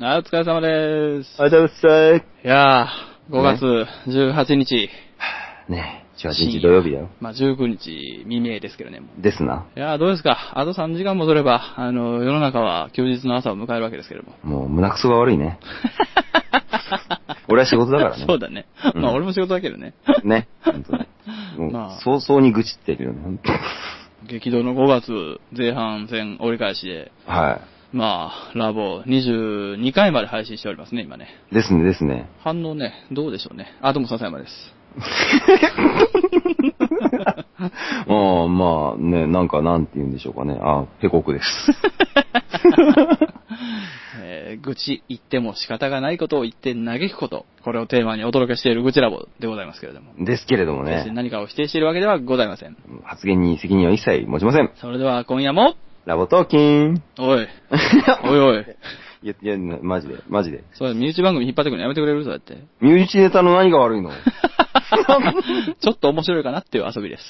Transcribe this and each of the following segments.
あ、お疲れ様です。ありがとうございます。いやー、5月18日。ねえ、18日土曜日だよ。まあ、19日未明ですけどね。ですな。いやー、どうですか？あと3時間もすれば、あの、世の中は休日の朝を迎えるわけですけれども。もう胸くそが悪いね。俺は仕事だからね。そうだね。うんまあ、俺も仕事だけどね。ね。本当にもうまあ早々に愚痴ってるよね、本当激動の5月前半戦折り返しで、はまあ、ラボ22回まで配信しておりますね、今ね。い。ですね、ですね。反応ね、どうでしょうね。あ、どうも笹山です。ああ、まあね、なんかなんて言うんでしょうかね。ああ、ペコクです。えー愚痴言っても仕方がないことを言って嘆くこと。これをテーマにお届けしている愚痴ラボでございますけれども。ですけれどもね、何かを否定しているわけではございません。発言に責任は一切持ちません。それでは今夜も、ラボトーキン。おい、おいおい、いや、いや、マジで、マジで。それ身内番組引っ張ってくるのやめてくれる？そうやって。身内ネタの何が悪いの？ちょっと面白いかなっていう遊びです。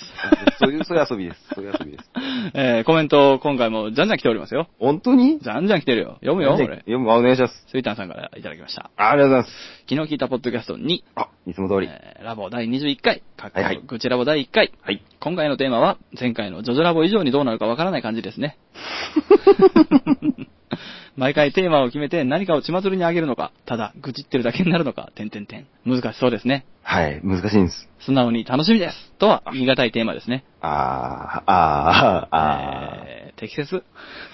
そういう、そういう遊びです。そういう遊びです。えーコメント今回もじゃんじゃん来ておりますよ。本当に？じゃんじゃん来てるよ。読むよ、これ。読む、あお願いします。スイタンさんからいただきました。ありがとうございます。昨日聞いたポッドキャストに、あ、いつも通り。えーラボ第21回、かっこはいはい愚痴ラボ第1回。はい。今回のテーマは、前回のジョジョラボ以上にどうなるかわからない感じですね。毎回テーマを決めて何かを血祭りにあげるのか、ただ愚痴ってるだけになるのか、点々点。難しそうですね。はい、難しいんです。素直に楽しみです。とは言い難いテーマですね。あー、あー、あー。えー適切？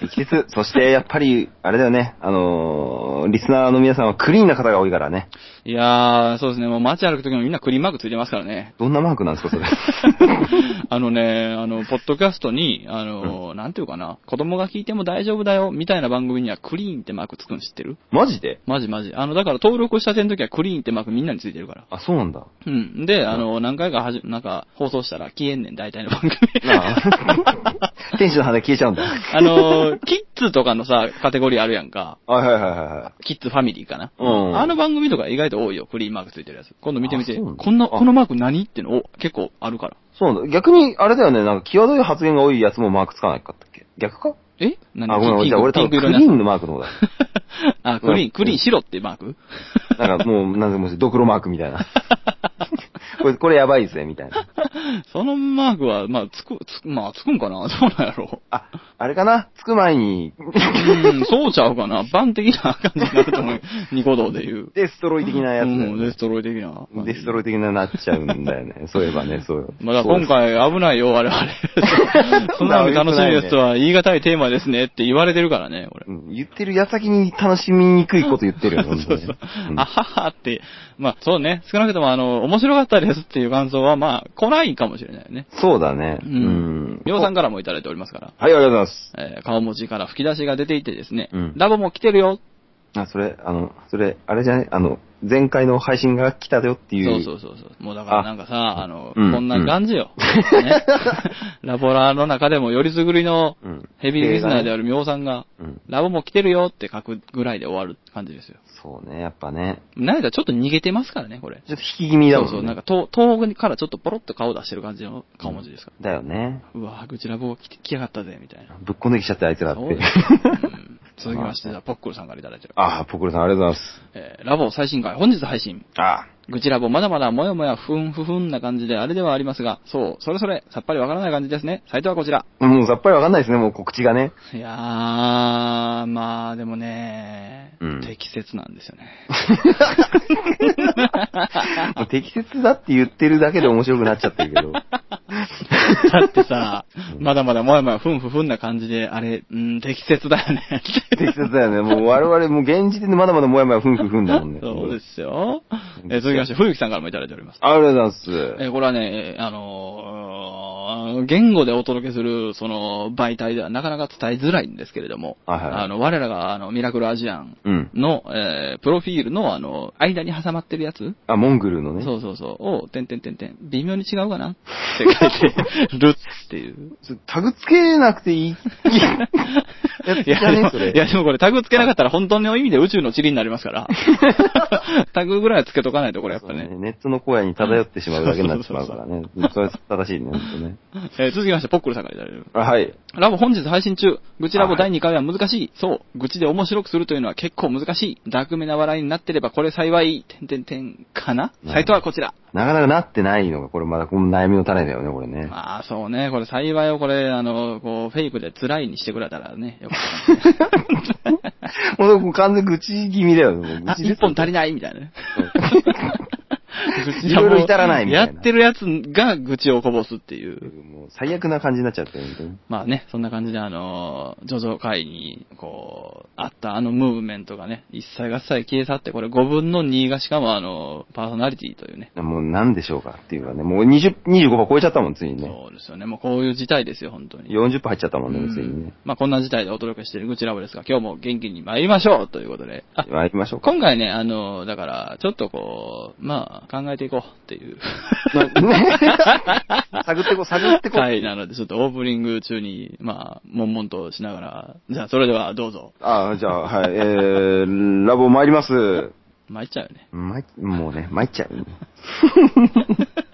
適切。そして、やっぱり、あれだよね。あのー、リスナーの皆さんはクリーンな方が多いからね。いやー、そうですね。もう街歩くときもみんなクリーンマークついてますからね。どんなマークなんですか、それ？あのね、あの、ポッドキャストに、あの、なんていうかな、子供が聞いても大丈夫だよ、みたいな番組にはクリーンってマークつくの知ってる？マジで？マジマジ。あの、だから登録したての時はクリーンってマークみんなについてるから。あ、そうなんだ。うん。で、あの、何回かはじ、なんか、放送したら消えんねん、大体の番組。ああ天使の羽消えちゃうんだ。あの、キッズとかのさ、カテゴリーあるやんか。はいはいはいはキッズファミリーかな。うんあの番組とか意外と多いよ、クリーンマークついてるやつ。今度見てみて。あそうなんだこんな、あこのマーク何ってのを結構あるから。い。そうなんだ。逆に、あれだよね、なんか、際どい発言が多いやつもマークつかないかったっけ？逆か？え？何？あ、ごめん、じゃあ俺多分クリーンのマークの方だ。あ、クリーン、クリーン白ってマーク。なんかもう、なんでもし、ドクロマークみたいな。これ、これやばいぜ、みたいな。そのマークは、まあ、つく、つく、まあ、つくんかな？どうなんやろ？あ、あれかな？つく前に、う。うん、そうちゃうかな？万的な感じになると思う。ニコ動で言う。デストロイ的なやつねうん、デストロイ的な。デストロイ的ななっちゃうんだよね。そういえばね、そう。まあ、だ今回危ないよ、我々。素直に楽しみですとは言い難いテーマですねって言われてるからね、俺。うん言ってる矢先に楽しみにくいこと言ってるよ、本当に。うんあははって、まあそうね、少なくともあの、面白かったですっていう感想はまあ来ないかもしれないよね。そうだね。ううんん。みょうさんからもいただいておりますから。はい、ありがとうございます。えー顔文字から吹き出しが出ていてですね、うんラボも来てるよ。あ、それ、あの、それ、あれじゃないあの、前回の配信が来たよっていう。そうそうそうそう。もうだからなんかさ、あの、うんこんな感じよ。ね。ラボラの中でもよりすぐりのうんヘビーリスナーであるみょうさんが、うん。ラボも来てるよって書くぐらいで終わる感じですよ。そうね、やっぱね。なんやったらちょっと逃げてますからね、これ。ちょっと引き気味だもんね。そうそう、なんか遠遠くからちょっとポロッと顔出してる感じの顔文字ですから。だよね。うわぁ、愚痴ラボ来て来やがったぜ、みたいな。ぶっこんできちゃって、あいつらって続きまして、じゃあポックルさんからいただいてる。ああ、ポクルさんありがとうございます。えーラボ最新回、本日配信。あ愚痴ラボまだまだもやもやふんふふんな感じであれではありますが、そう、それそれ、さっぱりわからない感じですね。サイトはこちら。あ。もうさっぱりわかんないですね、もう告知がね。いやー、まあでもね、うん適切なんですよね。適切だって言ってるだけで面白くなっちゃってるけど。だってさ、まだまだもやもやふんふふんな感じで、あれ、うん、適切だよね。適切だよね。もう我々もう現時点でまだまだもやもやふんふんふんだもんね。そうですよ。えきまして、冬木さんからもいただいております。ありがとうございます。えーこれはね、あのー言語でお届けする、その、媒体ではなかなか伝えづらいんですけれども、はいはいあの、我らが、あの、ミラクルアジアンうん。の、えープロフィールの、あの、間に挟まってるやつ、あ、モングルのね。そうそうそう、を、てんてんてんてん、微妙に違うかな？って書いてるっていう。タグつけなくていい？いや、ね。いや、でもこれタグつけなかったら本当の意味で宇宙の塵になりますから。タグぐらいはつけとかないとこれやっぱね。ネットの荒野に漂ってしまうだけになってしまうからね。それ正しいね、ほんとね。えー続きまして、ポックルさんからいただいてる。あ、はい。ラボ本日配信中。愚痴ラボはい第2回は難しい。そう。愚痴で面白くするというのは結構難しい。ダークめな笑いになってればこれ幸い。てんてんてんかな？うんサイトはこちら。なかなかなってないのが、これまだこの悩みの種だよね、これね。まあ、そうね。これ幸いをこれ、あの、こう、フェイクで辛いにしてくれたらね、よかったね。もう完全に愚痴気味だよね。もう愚あ、一本足りないみたいなね。愚痴いろいろ至らないみたいなやってるやつが愚痴をこぼすっていう。最悪な感じになっちゃって。まあね、そんな感じであの、ジョジョ会に、こう、あったあのムーブメントがね、一切合切消え去って、これ5分の2がしかもあの、パーソナリティというね。もう何でしょうかっていうかね、もう20、25%超えちゃったもん、ついにね。そうですよね。もうこういう事態ですよ、本当に。40%入っちゃったもんね、ついにね。まあこんな事態でお届けしている愚痴ラボですが、今日も元気に参りましょうということで。あ、まあ行きましょうか。今回ね、あの、だから、ちょっとこう、まあ、考えていこうっていう。探ってこ、探ってこ。回なので、ちょっとオープニング中に、まあ、悶々としながら、じゃあ、それではどうぞ。ああ、じゃあ、はい、えー、ラボ参ります。参っちゃうよね。参っもうね、参っちゃうよね。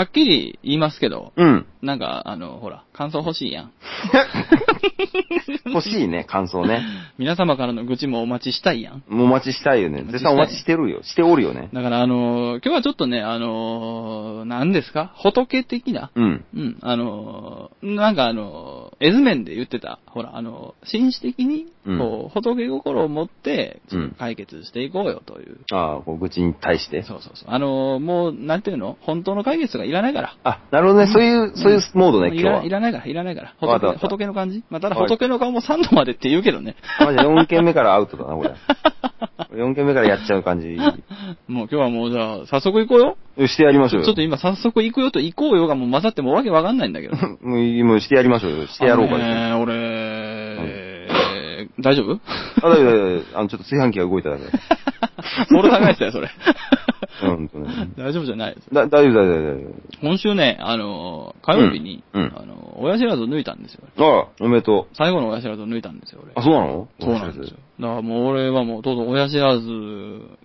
はっきり言いますけど、うん。なんか、あの、ほら、感想欲しいやん。欲しいね、感想ね。皆様からの愚痴もお待ちしたいやん。もうお待ちしたいよね。絶対お待ちしてるよ。しておるよね。だから、あの今日はちょっとね、あの何ですか？仏的なうん。うん、あのーなんかあのー絵図面で言ってた、ほら、あのー紳士的に、うんこう、仏心を持って、うん解決していこうよという。ああ、こう愚痴に対して。そうそうそう。あのーもう、なんていうの？本当の解決がいらないから。あ、なるほどね。そういう、そういうモードね、い今日は。らいらないから、いらないから。仏の感じ？まあ、ただはい仏の顔も3度までって言うけどね。あ、じゃあ4件目からアウトだな、これ。4件目からやっちゃう感じ。もう今日はもうじゃあ、早速行こうよ。よしてやりましょうよ。ちょっと今早速行くよと行こうよがもう混ざってもうわけわかんないんだけど。もうもうしてやりましょうよ。してやろうかね。ね俺、えー大丈夫？あ、大丈夫、大丈夫。あの、ちょっと炊飯器が動いただけ。ボール高いですよ、それ。うん。大丈夫じゃないです。だ、大丈夫、大丈夫、大丈今週ね、あの、火曜日に、うんうんあの、親知らずを抜いたんですよ。夫。ああ、おめでとう。最後の親知らずを抜いたんですよ、俺。あ、そうなの？そうなんですよ。だからもう俺はもう、とうとう親知らず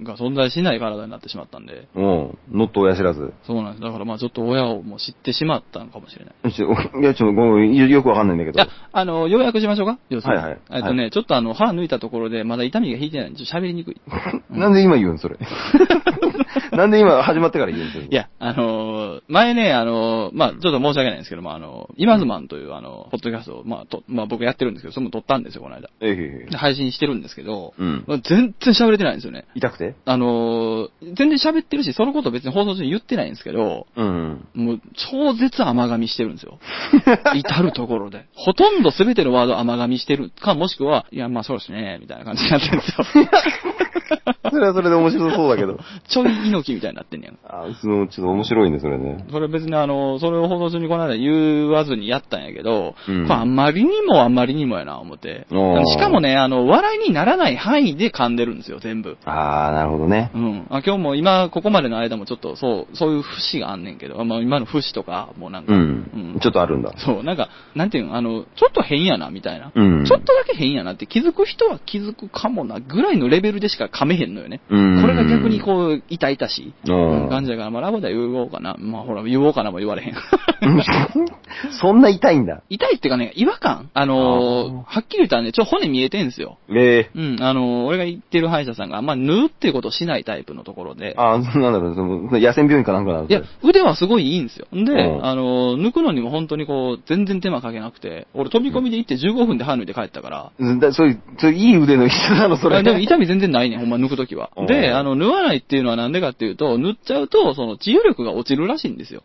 が存在しない体になってしまったんで、うん。ノット親知らず。そうなんです。だからまあちょっと親をもう知ってしまったのかもしれない。ちょいや、ちょっとごめん、よよくわかんないんだけどいや。、あの、要約しましょうか？要するに。はいはいえっとね、はちょっとあの、歯抜いたところでまだ痛みが引いてないんで、ちょっと喋りにくい。なんで今言うんそれ？なんで今始まってから言うんそれ。いや、あのー前ね、あのーまあ、ちょっと申し訳ないんですけども、あのー、イマズマンという、あの、ポッドキャストを、まあ、と、まあ、僕やってるんですけど、それも撮ったんですよ、この間。えええで配信してるんですけど、うんまあ全然喋れてないんですよね。痛くて？あのー全然喋ってるし、そのこと別に放送中に言ってないんですけど、うん。もう、超絶甘噛みしてるんですよ。至るところで。ほとんど全てのワード甘噛みしてるか、もしくは、いや、まあそうですね、みたいな感じになってるんですよ。それはそれで面白そうだけど。ちょい猪木みたいになってんねやん。あ、その、ちょっと面白いね、それね。それ別にあの、それを放送中にこの間言わずにやったんやけど、うんこれあんまりにもあんまりにもやな、思って。しかもね、あの、笑いにならない範囲で噛んでるんですよ、全部。あー、なるほどね。うん。あ今日も今、ここまでの間もちょっと、そう、そういう節があんねんけど、まあ今の節とか、もうなんか、うん。ちょっとあるんだ。そう、なんか、なんていうの、あの、ちょっと変やな、みたいな。うん。ちょっとだけ変やなって気づく人は気づくかもな、ぐらいのレベルでしか噛めへんのよね。うんこれが逆にこう、痛々しい、感じだから、まあラボでは言おうかな。まあほら、言おうかなも言われへん。そんな痛いんだ。痛いっていうかね、違和感あのーはっきり言ったらね、ちょ、骨見えてんすよ。ええうん、あのー俺が言ってる歯医者さんが、まあ、縫うっていうことをしないタイプのところで。あー、なんだろう、その、野戦病院かなんかなのいや、腕はすごいいいんですよ。で、うんあのー抜くのにも本当にこう、全然手間かけなくて、俺飛び込みで行って15分で歯抜いて帰ったから、うんだそういう、そういういい腕の人なの、それ。あでも痛み全然ないねん、ほんま抜くときはうん。で、あの、縫わないっていうのはなんでかっていうと、縫っちゃうと、その治癒力が落ちるらしいんですよ。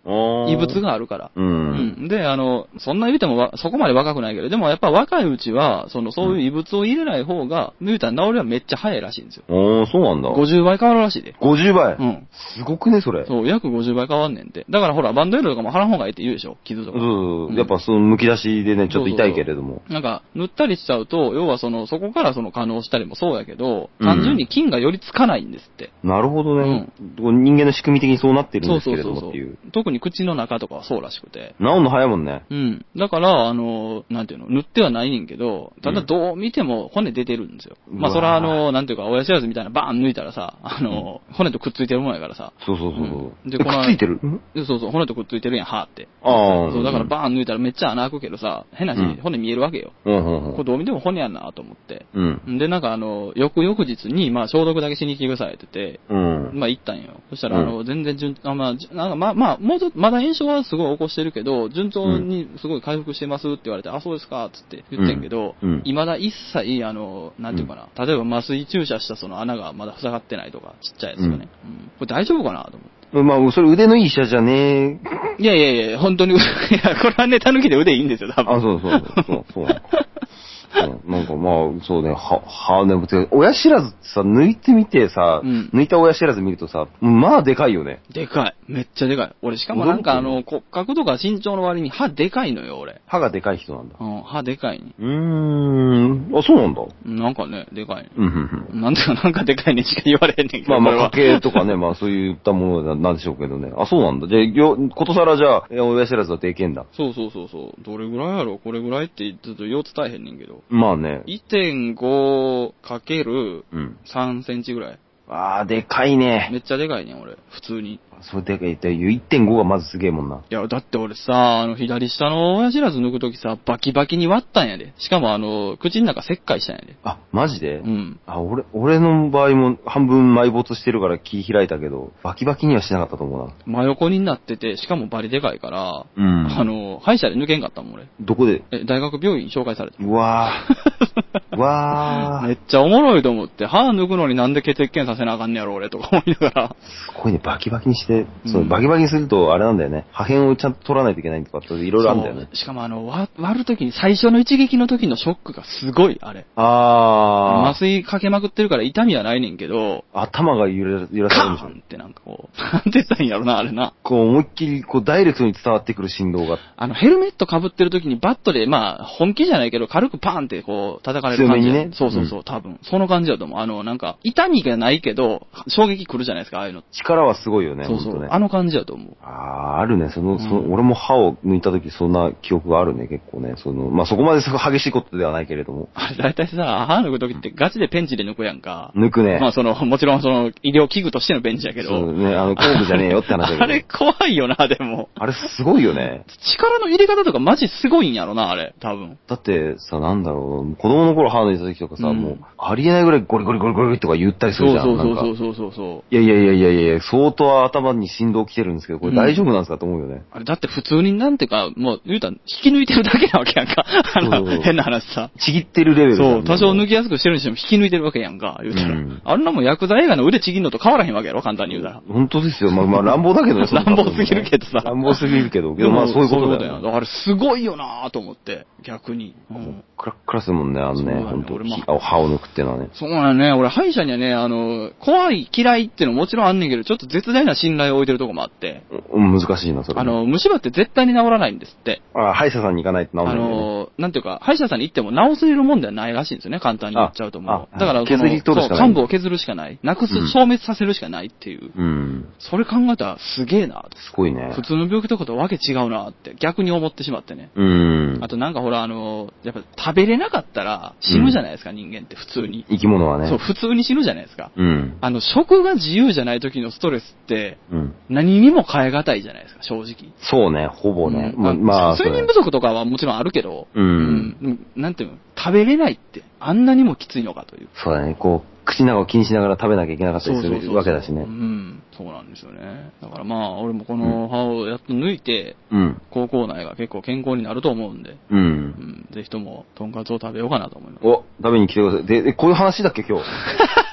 異物。があるから。う。うんん。で、あの、そんな言うてもわそこまで若くないけど、でもやっぱ若いうちは、その、そういう異物を入れない方が、言うたら治りはめっちゃ早いらしいんですよ。おー、そうなんだ。50倍変わるらしいで。50倍？うん。すごくね、それ。そう、約50倍変わんねんて。だからほら、バンドエイドとかも貼らん方がいいって言うでしょ？傷とか。そうそうそう。やっぱその剥き出しでね、ちょっと痛いけれども。なんか、塗ったりしちゃうと、要はその、そこからその可能したりもそうやけど、うん単純に菌がよりつかないんですって。なるほどね。人間の仕組み的にそうなってるんそうですけれそうそうそうどもっていう。。特に口の中とかはそうらしくて。治るの早いもんね。うん。だから、あの、なんていうの、塗ってはないねんけど、ただうんどう見ても骨出てるんですよ。うわまあ、それはあの、なんていうか、親知らずみたいなバーン抜いたらさ、あの、骨とくっついてるもんやからさ。そうそうそうそう。うんでえこのくっついてる？そうそう、骨とくっついてるやん、歯って。ああ。そう、だからバーン抜いたらめっちゃ穴開くけどさ、変なし、うん骨見えるわけよ。うんうんこれどう見ても骨やんなと思って。うん。で、なんかあの、翌々日に、まあ、消毒だけしに来てくださいって言って、うん。まあ、行ったんよ。そしたら、あうの、全然順、あまあ、じなんか、まあ、まあ、もうちょっと、まだ炎症はすごい起こしてるけど、順調にすごい回復してますって言われて、あ、そうですか、つって言ってんけど、うんだ一切、あの、なんていうかな、例えば麻酔注射したその穴がまだ塞がってないとか、ちっちゃいやつがね。うんこれ大丈夫かなと思って。まあ、それ腕のいい医者じゃねえ。いやいやいや、本当に、いや、これはね、狸で腕いいんですよ、多分。あ、そうそうそう、そう。うんなんかまあ、そうね、は、は、でも、親知らずってさ、抜いてみてさ、うん抜いた親知らず見るとさ、まあでかいよね。でかい。めっちゃでかい。俺、しかもなんかあの、骨格とか身長の割に歯でかいのよ、俺。歯がでかい人なんだ。うん、歯でかいね。うーん、あ、そうなんだ。なんかね、でかいね。うん、うん、うん。なんていうか、なんかでかいねしか言われへんねんけど。まあまあ、家系とかね、まあそういったものなんでしょうけどね。あ、そうなんだ。じゃあ、よ、ことさらじゃあ、え親知らずはでけんだ。そうそうそうそう。どれぐらいやろこれぐらいって言ってとよう伝えへんねんけど。まあね。1.5かけるうん。3センチぐらい。ああ、でかいね。めっちゃでかいねん、俺。普通に。それでかいって、1.5がまずすげえもんな。いや、だって俺さ、あの、左下の親知らず抜くときさ、バキバキに割ったんやで。しかもあの、口の中切開したんやで。あ、マジで？うん。あ、俺、俺の場合も半分埋没してるから気開いたけど、バキバキにはしなかったと思うな。真横になってて、しかもバリでかいから、うんあの、歯医者で抜けんかったもん、俺。どこで？え、大学病院紹介された。うわー。うわー。めっちゃおもろいと思って、歯抜くのになんで血液検査せなあかんねやろ、俺とか思いながら。すごいね、バキバキにして、そう、うんバキバキにすると、あれなんだよね。破片をちゃんと取らないといけないとかって、いろいろあるんだよね。しかもあの、割割るときに最初の一撃の時のショックがすごい、あれ。あ麻酔かけまくってるから痛みはないねんけど、ー。頭が揺れ、揺らされるんでしょ。ってなんかこう、なんて言ったらいいんやろな、あれな。こう、思いっきり、こう、ダイレクトに伝わってくる振動が。あの、ヘルメット被ってる時にバットで、まあ、本気じゃないけど、軽くパーンってこう、叩かれる感じ。強めにねそうそうそう、多分。その感じだと思う。あの、なんか、痛みがないけど、衝撃来るじゃないですか、ああいうの。力はすごいよね、そうそう、ね。あの感じだと思う。ああ、あるね。その、その、うん俺も歯を抜いた時そんな記憶があるね、結構ね。その、まあ、そこまですごい激しいことではないけれども。あれ、だいたいさ、歯抜く時ってガチでペンチで抜くやんか。抜くね。まあ、その、もちろんその、医療器具としてのペンチやけど。そうね、あの、工具じゃねえよって話だけど。あれ怖いよな、でも。あれすごいよね。力の入れ方とかマジすごいんやろな、あれ、多分。だってさ、なんだろう、子供の頃歯抜いた時とかさ、うんもう、ありえないぐらいゴリゴリゴリゴリとか言ったりするじゃん。そうそうなんかそうそうそうそいやいやいやいやいや、相当頭に振動来てるんですけど、これ大丈夫なんですかと思うよね。う。あれ、だって普通になんていうか、もう言うたら、引き抜いてるだけなわけやんか。あそうそうそうの、変な話さ。ちぎってるレベルそう、多少抜きやすくしてるにしても引き抜いてるわけやんか、言うたら。うんあんなもんヤクザ映画の腕ちぎんのと変わらへんわけやろ、簡単に言うたら。本当ですよ。まあまあ乱暴だけどね。その乱暴すぎるけどさ乱暴すぎるけど、けどまあそういうことだよ、ね。だからすごいよなぁと思って、逆に。うんクラックラするもんね、あのね、ね本当俺も歯を歯を抜くっていうのはね。そうなんね。俺、歯医者にはね、あの、怖い、嫌いっていうのももちろんあんねんけど、ちょっと絶大な信頼を置いてるとこもあって、うん、難しいな、それ。あ、の、虫歯って絶対に治らないんですって。あ歯医者さんに行かないと治んなあいんだよね。の、なんていうか、歯医者さんに行っても治せるもんではないらしいんですよね、簡単に言っちゃうともう。ああだから、削り取るしかないそう幹部を削るしかない。なくす、うん消滅させるしかないっていう。うん。それ考えたらすげえなすごいね普。通の病気とかとわけ違うなって逆に思ってしまってね。うんあ。となんかほら、あの、やっぱ食べれなかったら死ぬじゃないですか、人間って普通に。生き物はね。そう、普通に死ぬじゃないですか。うん。あの、食が自由じゃない時のストレスって、うん。何にも変え難いじゃないですか、正直。そうね、ほぼね。うんままあ、睡眠不足とかはもちろんあるけど、うんでもなんていうの、食べれないって、あんなにもきついのかという。そうだね、こう、口の中を気にしながら食べなきゃいけなかったりするわけだしうね。ん、そうなんですよね。だからまあ、俺もこの歯をやっと抜いて、うん。高校内が結構健康になると思うんで、う。うんん、ぜひとも、とんかつを食べようかなと思います。お、食べに来てください。で、でこういう話だっけ、今日？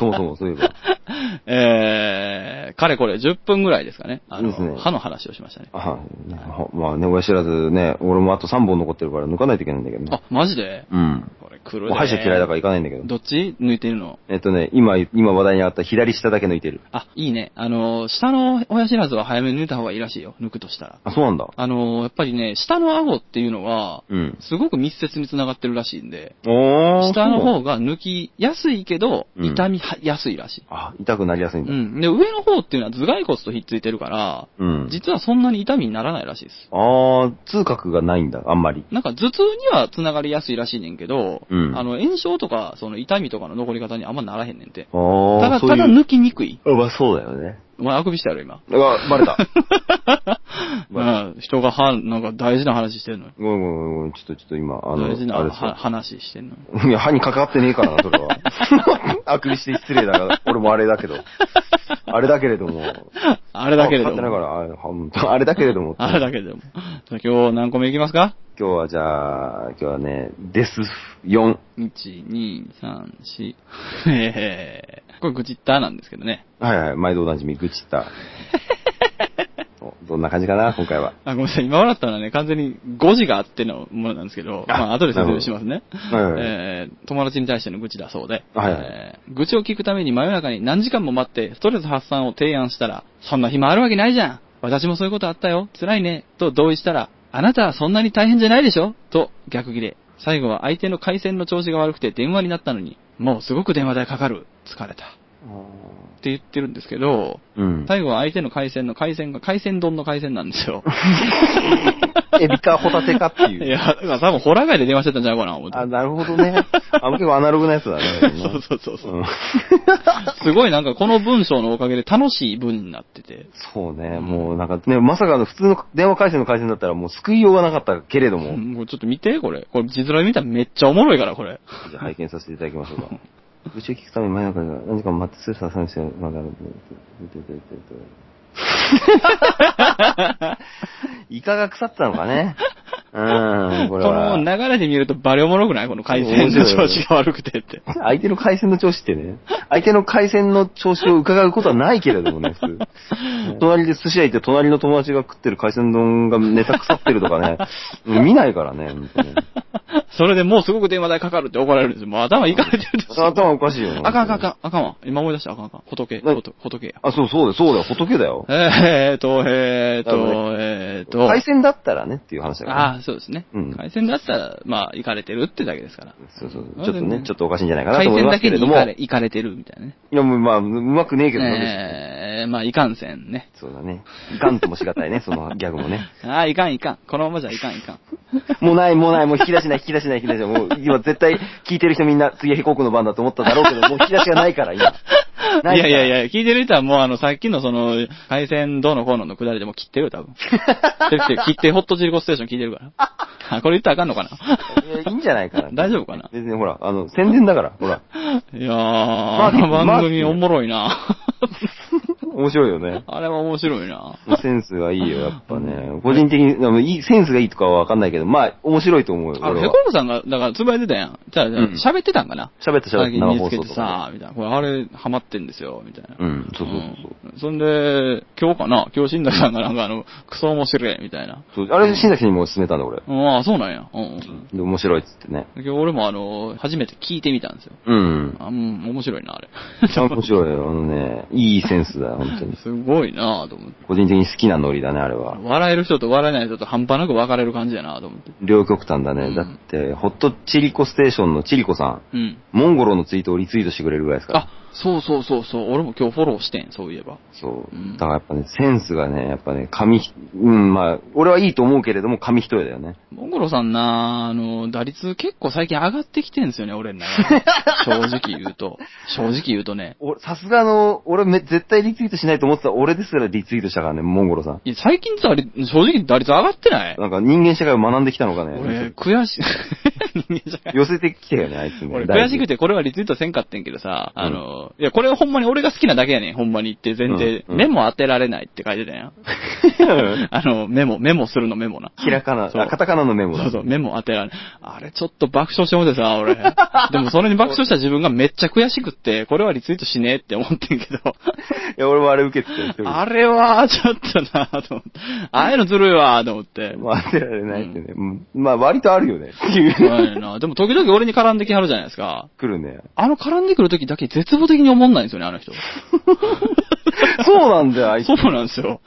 そもそも、そうい えー、かれこれ10分ぐらいですかね。あの、ね歯の話をしましたね。あ、まあね、親知らずね、俺もあと3本残ってるから抜かないといけないんだけどね。あ、マジで？うん。これ来るもう歯医者嫌いだから行かないんだけど。どっち？抜いてるの？えっとね、今、今話題にあった左下だけ抜いてる。あ、いいね。あの、下の親知らずは早めに抜いた方がいいらしいよ。抜くとしたら。あ、そうなんだ。あの、やっぱりね、下の顎っていうのは、うん。すごく密接に繋がってるらしいんで。下の方が抜きやすいけど、うん痛みはやすいらしい。あ、痛くなりやすいんだ。うん。で、上の方っていうのは頭蓋骨とひっついてるから、うん。実はそんなに痛みにならないらしいです。あー、痛覚がないんだ、あんまり。なんか頭痛には繋がりやすいらしいねんけど、うんあの、炎症とか、その痛みとかの残り方にあんまならへんねんて。あー、ただ、そういうただ抜きにくい。あまあそうだよね。お前あくびしたやろ、今。うわ、バレた。うん、人がは、なんか大事な話してんのよ。ごめんごめんごめん、ちょっとちょっと今、あの、大事なあれですよは話してんのよ。いや、歯にかかってねえからな、それは。あくびして失礼だから、俺もあれだけど。あれだけれども。あれだけれども。あれあれだけれども。あれだけれども。じゃあ今日何個目いきますか？今日はじゃあ、今日はね、デス4。?1、2、3、4。えー、これグチッターなんですけどね。はいはい、毎度おなじみ、愚痴った。おどんな感じかな、今回は。あ、ごめんなさい。今笑ったのはね、完全に5時があってのものなんですけど、あまあ、後で説明しますね。はいはいえー、友達に対しての愚痴だそうで、はいはいえー愚痴を聞くために真夜中に何時間も待ってストレス発散を提案したら、そんな暇あるわけないじゃん私もそういうことあったよ辛いねと同意したら、あなたはそんなに大変じゃないでしょと逆切れ。最後は相手の回線の調子が悪くて電話になったのに、もうすごく電話代かかる。疲れた。って言ってるんですけど、うん。最後は相手の回線の回線が海鮮丼の回線なんですよ。エビかホタテかっていう。いや、だから多分ホラガイで電話してたんじゃないかな、思って。あ、なるほどね。あ、結構アナログなやつだね。そうそうそうそう。うんすごいなんかこの文章のおかげで楽しい文になってて。そうね、もうなんかね、まさかの普通の電話回線の回線だったらもう救いようがなかったけれども、もうちょっと見て、これ。これ、字面見たらめっちゃおもろいから、これ。じゃあ拝見させていただきましょうか。愚痴を聞くために真夜中が何時間も待ってストレス発散してまだある。イカが腐ってたのかね。うん、ここれは。の流れで見るとバレおもろくない？この回線の調子が悪くてって。相手の回線の調子ってね、相手の回線の調子を伺うことはないけれどもね、普通。隣で寿司屋行って隣の友達が食ってる海鮮丼がネタ腐ってるとかね、見ないからね、それでもうすごく電話代かかるって怒られるんですよ。もう頭いかれてるんですよ。頭おかしいよ。あかんあかんあかん、あかんわ。今思い出したあかんあかん。仏、な仏。あ、そうそうだよ、そうだよ、仏だよ。えーと、えーと、えーと。海鮮だったらねっていう話だから、ああ、そうですね。うん回線だったら、まあ、行かれてるってだけですから。そうそう。ちょっとね、ちょっとおかしいんじゃないかな回と思い線だけますけれども。かれ、行かれてるみたいなね。いや、もうまあ、うまくねえけどね。ええまあ、いかんせんね。そうだね。いかんともしがたいね、そのギャグもね。ああ、いかんいかん。このままじゃいかんいかん。もうない、もうない、もう引き出しない、引き出しない、引き出しない。もう今絶対聞いてる人みんな次は飛行機の番だと思っただろうけど、もう引き出しがないから、今。ないやいやいや、聞いてる人はもうあの、さっきのその、海鮮どうのこうののくだりでもう切ってるよ、多分。切ってる 切って、ホットチリコステーション聞いてるから。あ、これ言ったらあかんのかな？いやいいんじゃないかな。大丈夫かな？別にほら、あの、宣伝だから、ほら。いやー、ああの番組おもろいな。面白いよね。あれは面白いな。センスがいいよ、やっぱね。個人的に、でもいいセンスがいいとかはわかんないけど、まあ、面白いと思うよ。あヘコムさんが、だから、つぶやいてたやん。じゃあ、ん喋ってたんかな？喋った喋った最近生放送とかさ、みたいな。これ、あれ、ハマってんですよ、みたいな。うん、そうそうそう。うんそんで、今日かな？今日、新崎さんがなんかあの、クソ面白い、みたいな。そうあれ、新崎にも勧めたんだ、俺。うんああ、そうなんや。うんうん。で、面白いっつってね。今日俺もあの、初めて聞いてみたんですよ。うん。あ、うん、面白いな、あれ。面白いよ、あのね、いいセンスだよ、本当に。すごいなと思って。個人的に好きなノリだね、あれは。笑える人と笑えない人と半端なく分かれる感じやなと思って。両極端だね。うんだって、ホットチリコステーションのチリコさん、うん。モンゴロのツイートをリツイートしてくれるぐらいですから。あ、そうそうそうそう。俺も今日フォローしてん、そういえば。そううん。だからやっぱね、センスがね、やっぱね、紙ひ、うん、まあ、俺はいいと思うけれども、紙一重だよね。モンゴロさんなあの、打率結構最近上がってきてんすよね、俺の中で。正直言うと。正直言うとね。俺、さすがの、俺め、絶対リツイートしないと思ってた俺ですらリツイートしたからね、モンゴロさん。いや、最近さ、正直打率上がってない？なんか人間社会を学んできたのかね。俺、悔しい。人間社会寄せてきてよね、あいつね。俺悔しくてこれはリツイートせんかってんけどさ、あの、いや、これはほんまに俺が好きなだけやねん、ほんまにって前提。メモ当てられないって書いてたやん。あの、メモ、メモするのメモな。ひらかな、そうあ、カタカナのメモだ。そうそう、メモ当てられない。あれちょっと爆笑してもってさ、俺。でもそれに爆笑した自分がめっちゃ悔しくって、これはリツイートしねえって思ってんけど。いや、俺もあれ受けてたあれは、ちょっとなと思って。ああいうのずるいわ、と思って。まあ、当てられないってね。うんまあ、割とあるよね。っていう。はいな でも時々俺に絡んできはるじゃないですか。来るね。あの絡んでくる時だけ絶望的に思んないんですよね、あの人。そうなんだよ、あいつそう。なんですよ。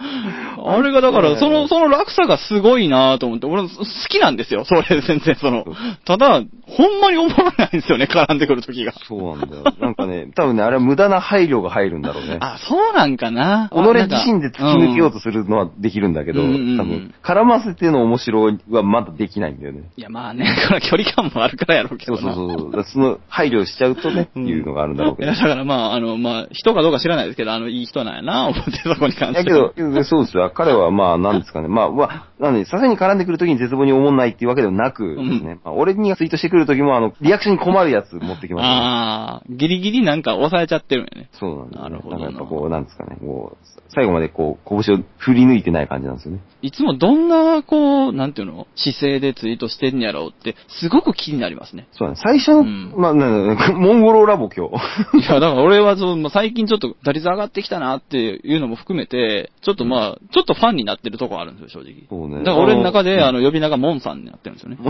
あれがだから、その、その落差がすごいなと思って、俺好きなんですよ、それ全然その。ただ、ほんまに思わないんですよね、絡んでくる時が。そうなんだよ。なんかね、多分ね、あれは無駄な配慮が入るんだろうね。あ、そうなんかな。己自身で突き抜けようとするのはできるんだけど、うんうんうん多分、絡ませての面白いはまだできないんだよね。いや、まあね、これ距離感もあるからやろうけそうどな。そうそう。だからその配慮しちゃうとね、うんいうのがあるんだろうけど。いや、だからまあ、あの、まあ、人かどうか知らないですけど、あの、いい人なんやな、思って、そこに関しては。だけど、そうですよ。彼はまあ、なんですかね。まあ、まあ、なんで、さすがに絡んでくるときに絶望に思んないっていうわけではなくですね。まあ、俺にツイートしてくるときも、あの、リアクションに困るやつ持ってきます、ね。ああ、ギリギリなんか抑えちゃってるんやね。そうなんです、ね。なるほどななんかやっぱこう、なんですかね。こう、最後までこう、拳を振り抜いてない感じなんですよね。いつもどんな、こう、なんていうの姿勢でツイートしてんやろうって、すごく気になりますね。そうなんです。最初の、うんまあ、なんだモンゴロラボ今日。いや、だから俺はそう、まあ、最近ちょっと打率上がってきたなっていうのも含めて、ちょっとまあ、ちょっとファンになってるとこあるんですよ、正直。そうねだから俺の中で、あの、呼び名がモンさんになってるんですよね。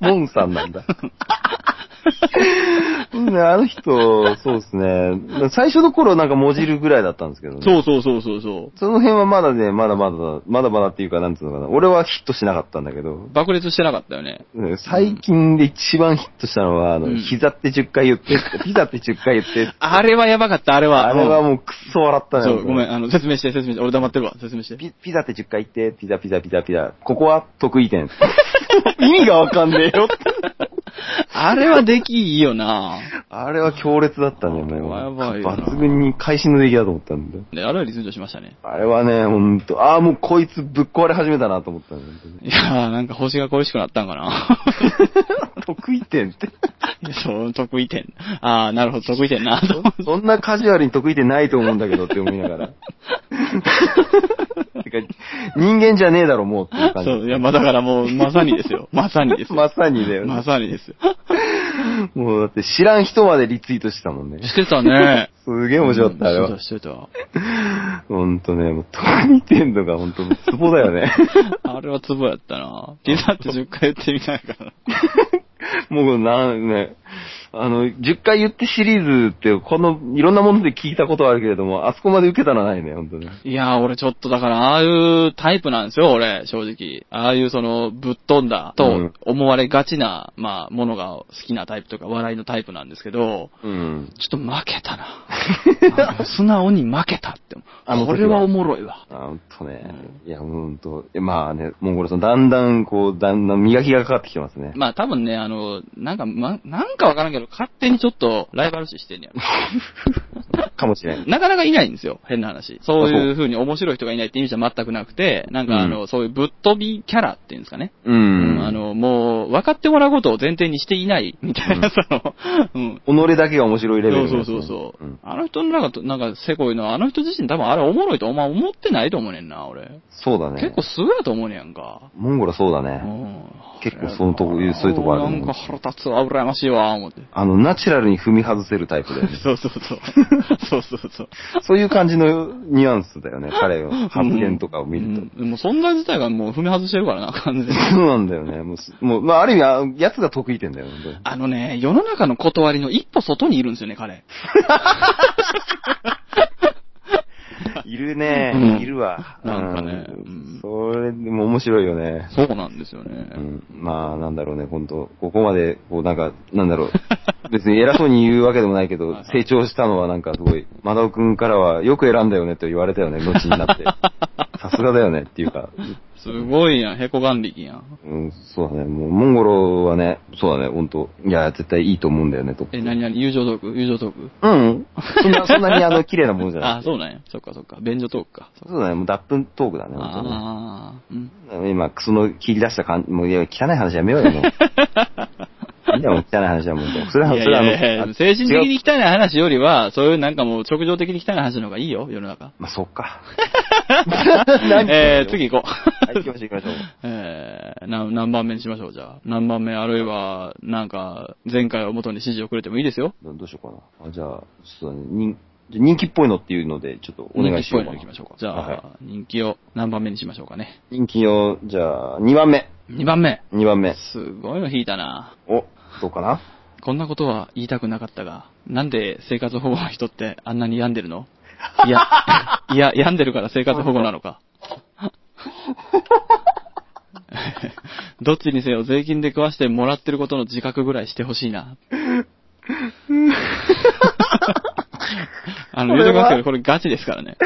モンさんなんだ。うんね、あの人、そうですね。最初の頃なんかもじるぐらいだったんですけどね。そうそうそうそうそう。その辺はまだね、まだまだ、まだまだっていうか、なんつうのかな。俺はヒットしなかったんだけど、爆裂してなかったよね。ね最近で一番ヒットしたのは、あの、うん膝って10回言って、ピザって10回言って、あれはやばかった、あれは。あれはうもうくっそ笑ったん。ね。そう、ごめん、あの、説明して、説明して。俺黙ってるわ、説明して。ピピザって10回言って、ピザピザピザピザ。ここは得意点。意味がわかんねえよ。あれは出来いいよなあれは強烈だったね、もう。あれはやばいよな抜群に会心の出来だと思ったんだよ。で、あれはリツイートしましたね。あれはね、ほんと、ああ、もうこいつぶっ壊れ始めたなと思ったんだよ。本当にいやー、なんか星が恋しくなったんかな 得意点って。そう、得意点。ああ、なるほど、得意点な、と思って。そんなカジュアルに得意点ないと思うんだけどって思いながら。てか人間じゃねえだろ、もうっていう感じ。そう、いや、まあだからもう、まさにですよ。まさにですよ。まさにだよね。まさにですよ。もうだって知らん人までリツイートしてたもんね。してたね。すげえ面白かった、あれは。してた、してほんとね、もう得意点とかほんとツボだよね。た。あれはツボやったな。ピザって10回言ってみないから。もうなんね、あの、10回言ってシリーズって、この、いろんなもので聞いたことはあるけれども、あそこまで受けたのはないね、ほんとね。いやー、俺ちょっとだから、ああいうタイプなんですよ、俺、正直。ああいうその、ぶっ飛んだうとん思われがちな、まあ、ものが好きなタイプとか、笑いのタイプなんですけど、うん。ちょっと負けたな。素直に負けたって。あこれはおもろいわ。あほんとね。いや、ほんと、まあね、モンゴルさん、だんだん、こう、だんだん磨きがかかってきてますね。まあ多分ね、あの、なんか、ま、なんかわからんけど、れ勝手にちょっとライバル視してんねやろ。かもしれん。なかなかいないんですよ、変な話。そういう風に面白い人がいないって意味じゃ全くなくて、なんかあの、うそういうぶっ飛びキャラっていうんですかね。ううんん。あの、もう、分かってもらうことを前提にしていない、みたいな、その、うん。己だけが面白いレベルそうそうそうそう、んあの人のなんか、なんか、せこいのは、あの人自身多分あれおもろいとお前思ってないと思うねんな、俺。そうだね。結構すぐやと思うねやんか。モンゴルはそうだうね。ん。結構そのとこそういうとこあるなんか腹立つわ、羨ましいわ、思って。あの、ナチュラルに踏み外せるタイプだよね。そうそうそう。そうそうそう。そういう感じのニュアンスだよね、彼の発言とかを見ると。うん、もう存在自体がもう踏み外してるからな、完全に。そうなんだよね。もうす、もう、まあ、ある意味あ、やつが得意点だよね。あのね、世の中の断りの一歩外にいるんですよね、彼。いるね、うんいるわ。なんかねううんそれでも面白いよね。そうなんですよね。うん、まあ、なんだろうね、本当ここまで、こう、なんか、なんだろう。別に偉そうに言うわけでもないけど成長したのはなんかすごい、マダオくんからはよく選んだよねと言われたよね、後になって。さすがだよねっていうか、すごいやん、ヘコ眼力やん。うん、そうだね、もう、モンゴロはね、そうだね、本当いや、絶対いいと思うんだよね、と。え、何々友情トーク？友情トーク？うん。そんな、そんなにあの、綺麗なものじゃない。あ、そうなんや。そっかそっか。便所トークか。そうだね、もう脱粉トークだね、本当ね。ああ、うん。今、クソの切り出した感じ、もう、いや、汚い話やめようよ、もう。いいん汚い話はもう。それは、それはあのいやいやあ精神的に汚い話よりは、そういうなんかもう直情的に汚い話の方がいいよ、世の中。まあ、そっ か。えー、次行こう。はい、行きましょう、行きましょう。えー、何何番目にしましょう、じゃあ。何番目、あるいは、なんか、前回を元に指示をくれてもいいですよ。どどうしようかな。あじゃあ、ちょっとね、人人気っぽいのっていうので、ちょっとお願いしようかな。人気っぽいの行きましょうか。じゃあ、はい人気を何番目にしましょうかね。人気を、じゃあ、2番目。2番目。2番目。すごいの引いたな。お、どうかな？こんなことは言いたくなかったが、なんで生活保護の人ってあんなに病んでるの？いや、いや、病んでるから生活保護なのか。どっちにせよ税金で食わしてもらってることの自覚ぐらいしてほしいな。あの、言うときますけど、これガチですからね。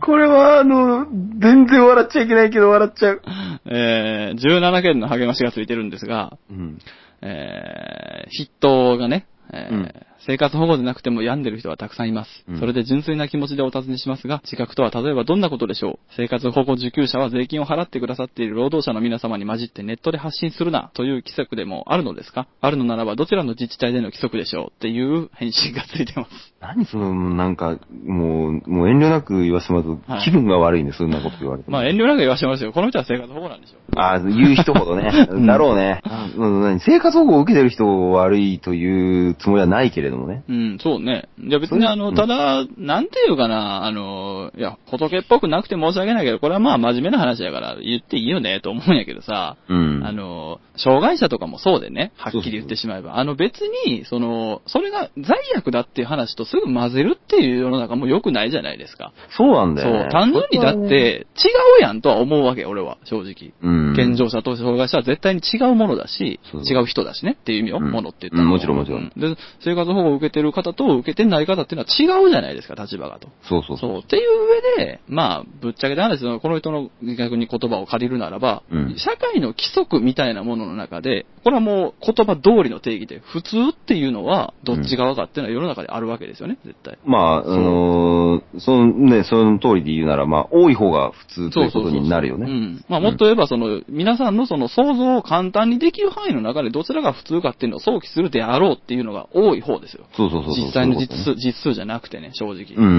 これは、あの、全然笑っちゃいけないけど笑っちゃう。えー、17件の励ましがついてるんですが、うん。えー、筆頭がね、えーうん。生活保護でなくても病んでる人はたくさんいます。うんそれで純粋な気持ちでお尋ねしますが、自覚とは例えばどんなことでしょう？生活保護受給者は税金を払ってくださっている労働者の皆様に混じってネットで発信するなという規則でもあるのですか？あるのならばどちらの自治体での規則でしょう？っていう返信がついてます。何その、なんか、もう、もう遠慮なく言わせてもらうと、はい気分が悪いね、そんなこと言われても。まあ遠慮なく言わせてもらいますよ。この人は生活保護なんでしょう。ああ、言う人ほどね。う んだろうね。うん何？生活保護を受けてる人を悪いというつもりはないけれどもね。うん、そうね。いや別にあの、うんただ、なんていうかな、あの、いや、仏っぽくなくて申し訳ないけど、これはまあ真面目な話だから言っていいよね、と思うんやけどさ、うん。あの、障害者とかもそうでね、はっきり言ってしまえば。あの別に、その、それが罪悪だっていう話とすぐ混ぜるっていう世の中も良くないじゃないですか。そうなんだそよね。う、単純にだって、違うやんとは思うわけ、俺は、正直。うん。健常者と障害者は絶対に違うものだし、そう違う人だしねっていう意味よ、うんものって言ったら、うんもちろんもちろんうで、生活保護を受けてる方と受けてない方っていうのは違うじゃないですか、立場がと。そうそうそう。そう。っていう上で、まあ、ぶっちゃけた話、この人の逆に言葉を借りるならば、うん社会の規則みたいなものの中で、これはもう言葉通りの定義で、普通っていうのは、どっち側かっていうのは世の中であるわけですよね、絶対。まあ、あのーそのね、その通りで言うなら、まあ、多い方が普通ということになるようね。ん。まあ、もっと言えば、その、皆さんのその想像を簡単にできる範囲の中でどちらが普通かっていうのを想起するであろうっていうのが多い方ですよ。そうそうそうそう。実際の実数、実数じゃなくてね、正直。うん。う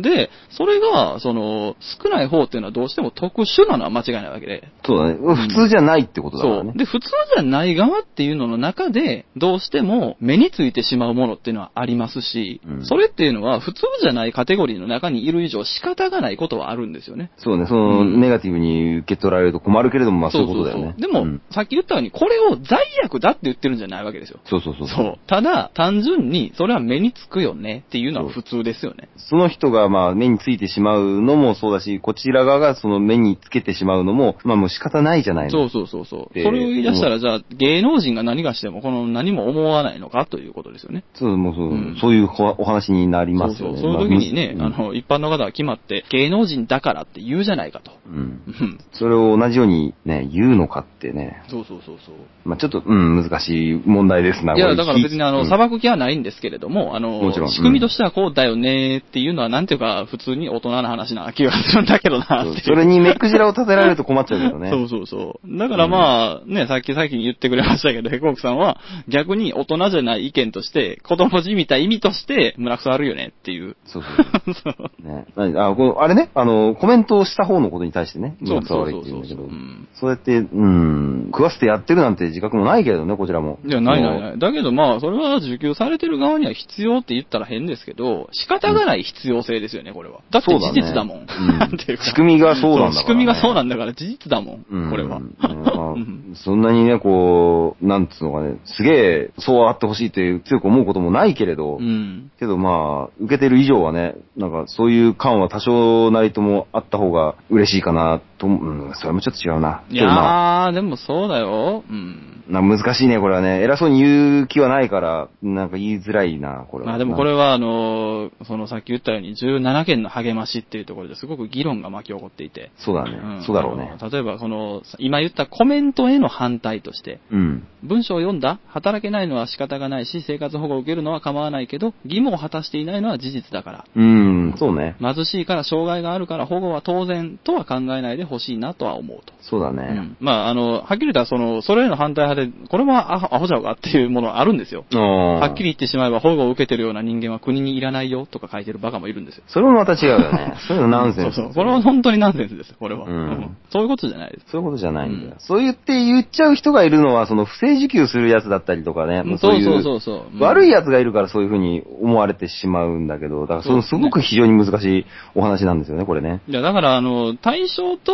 んで、それが、その、少ない方っていうのはどうしても特殊なのは間違いないわけで。そうだね。普通じゃないってことだからね。そう。で、普通じゃない側っていうのの中で、どうしても目についてしまうものっていうのはありますし、うんそれっていうのは普通じゃないカテゴリーの中にいる以上仕方がないことはあるんですよね。そうね、その、うんネガティブに受け取られると困るけれども、まあそういうことだよね。でも、うんさっき言ったように、これを罪悪だって言ってるんじゃないわけですよ。そうそうそう。そう。ただ、単純に、それは目につくよねっていうのは普通ですよね。その人がまあ目についてしまうのもそうだし、こちら側がその目につけてしまうのも、まあもう仕方ないじゃないの。そうそうそうそう。でそれを言い出したら、じゃあ、現芸能人が何がしても、この何も思わないのかということですよね。そう、もうそう、うんそういうおお話になりますよね。そうそう。その時にね、まあの、一般の方が決まって、芸能人だからって言うじゃないかと。うん。うん。それを同じようにね、言うのかってね。そうそうそうそう。まあちょっと、うん、難しい問題ですな。いや、だから別にあの、うん裁く気はないんですけれども、あのもちろん、仕組みとしてはこうだよねっていうのは、なんていうか、普通に大人な話な気がするんだけどな。それに目くじらを立てられると困っちゃうけどね。そうそうそう。だからまあ、ね、さっきさっき言ってくれましたけど、ヘコークさんは、逆に大人じゃない意見として、子供じみた意味として、村くそあるよねっていう。そうそう。そう ね、あこのあれね、あの、コメントをした方のことに対してね、そう今悪いそうそうそうって言うんだけど、うんそうやって、うん、食わせてやってるなんて自覚もないけれどね、こちらも。いや、ないないない。だけどまあ、それは受給されてる側には必要って言ったら変ですけど、仕方がない必要性ですよね、これは。だって事実だもん。ね なんていうか仕組みがそうなんだからね仕組みがそうなんだから事実だもん、うんこれは。ねまあ うんそんなにね、こう、なんつうのかね、すげえ、そうあってほしいって強く思うこともないけれど、うん。けどまあ、受けてる以上はね、なんかそういう感は多少なりともあった方が嬉しいかなと、うん、それもちょっと違うな。いやー、でもそうだよ。うん。な難しいね、これはね。偉そうに言う気はないから、なんか言いづらいな、これは。まあでもこれは、あの、そのさっき言ったように17件の励ましっていうところですごく議論が巻き起こっていて。そうだね。んそうだろうね。例えば、その、今言ったコメントへの反対として、うん。文章を読んだ？働けないのは仕方がないし、生活保護を受けるのは構わないけど、義務を果たしていないのは事実だから。うん、そうね。貧しいから障害があるから保護は当然とは考えないでほしいなとは思うと。そうだね。うんまあ、あの、はっきり言ったら、その、それへの反対派で、これはアホアホちゃうかっていうものはあるんですよ。ははっきり言ってしまえば、保護を受けてるような人間は国にいらないよとか書いてるバカもいるんですよ。それもまた違うよね。そういうのナンセンス。そうそう。これは本当にナンセンスです、これは。うんうんそういうことじゃないです。そういうことじゃないんだよ。うんそう言って言っちゃう人がいるのは、その不正受給するやつだったりとかね。もそういそうそうそう。うん悪い奴がいるからそういうふうに思われてしまうんだけど、だからそのすごく非常に難しいお話なんですよね、これね。いや、だから、あの、対象と、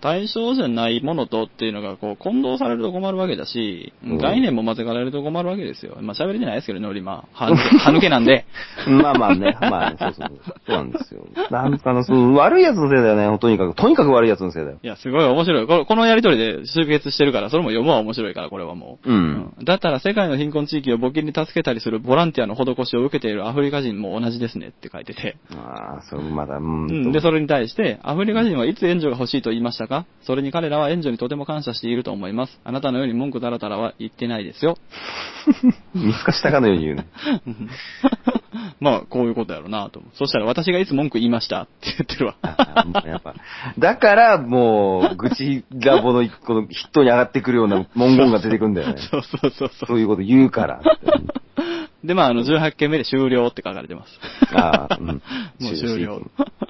対象じゃないものとっていうのが、こう、混同されると困るわけだし、うん概念も混ぜられると困るわけですよ。まあ、喋れてないですけどね、俺今。は抜け、は抜けなんで。まあまあね、まあね、そうそうそう。なんですよ。なんかの、その悪い奴のせいだよね、とにかく。とにかく悪い奴のせいだよ。いや、すごい面白い。このこのやりとりで集結してるから、それも読むは面白いから、これはもう。うん。だったら世界の貧困地域を募金に助けたりするボランティアの施しを受けているアフリカ人も同じですねって書いてて。ああ、それもまだ、うん。うん、で、それに対して、アフリカ人はいつ援助が欲しいと言いましたかそれに彼らは援助にとても感謝していると思います。あなたのように文句だらだらは言ってないですよ。見透かしたかのように言うね。まあ、こういうことやろうなと。そしたら私がいつ文句言いましたって言ってるわ。やっぱ、だから、もう、愚痴ラボの、この筆頭に上がってくるような文言が出てくるんだよね。そうそうそうそそういうこと言うから。で、まあ、あの、18件目で終了って書かれてます。ああ、うん。もう終了。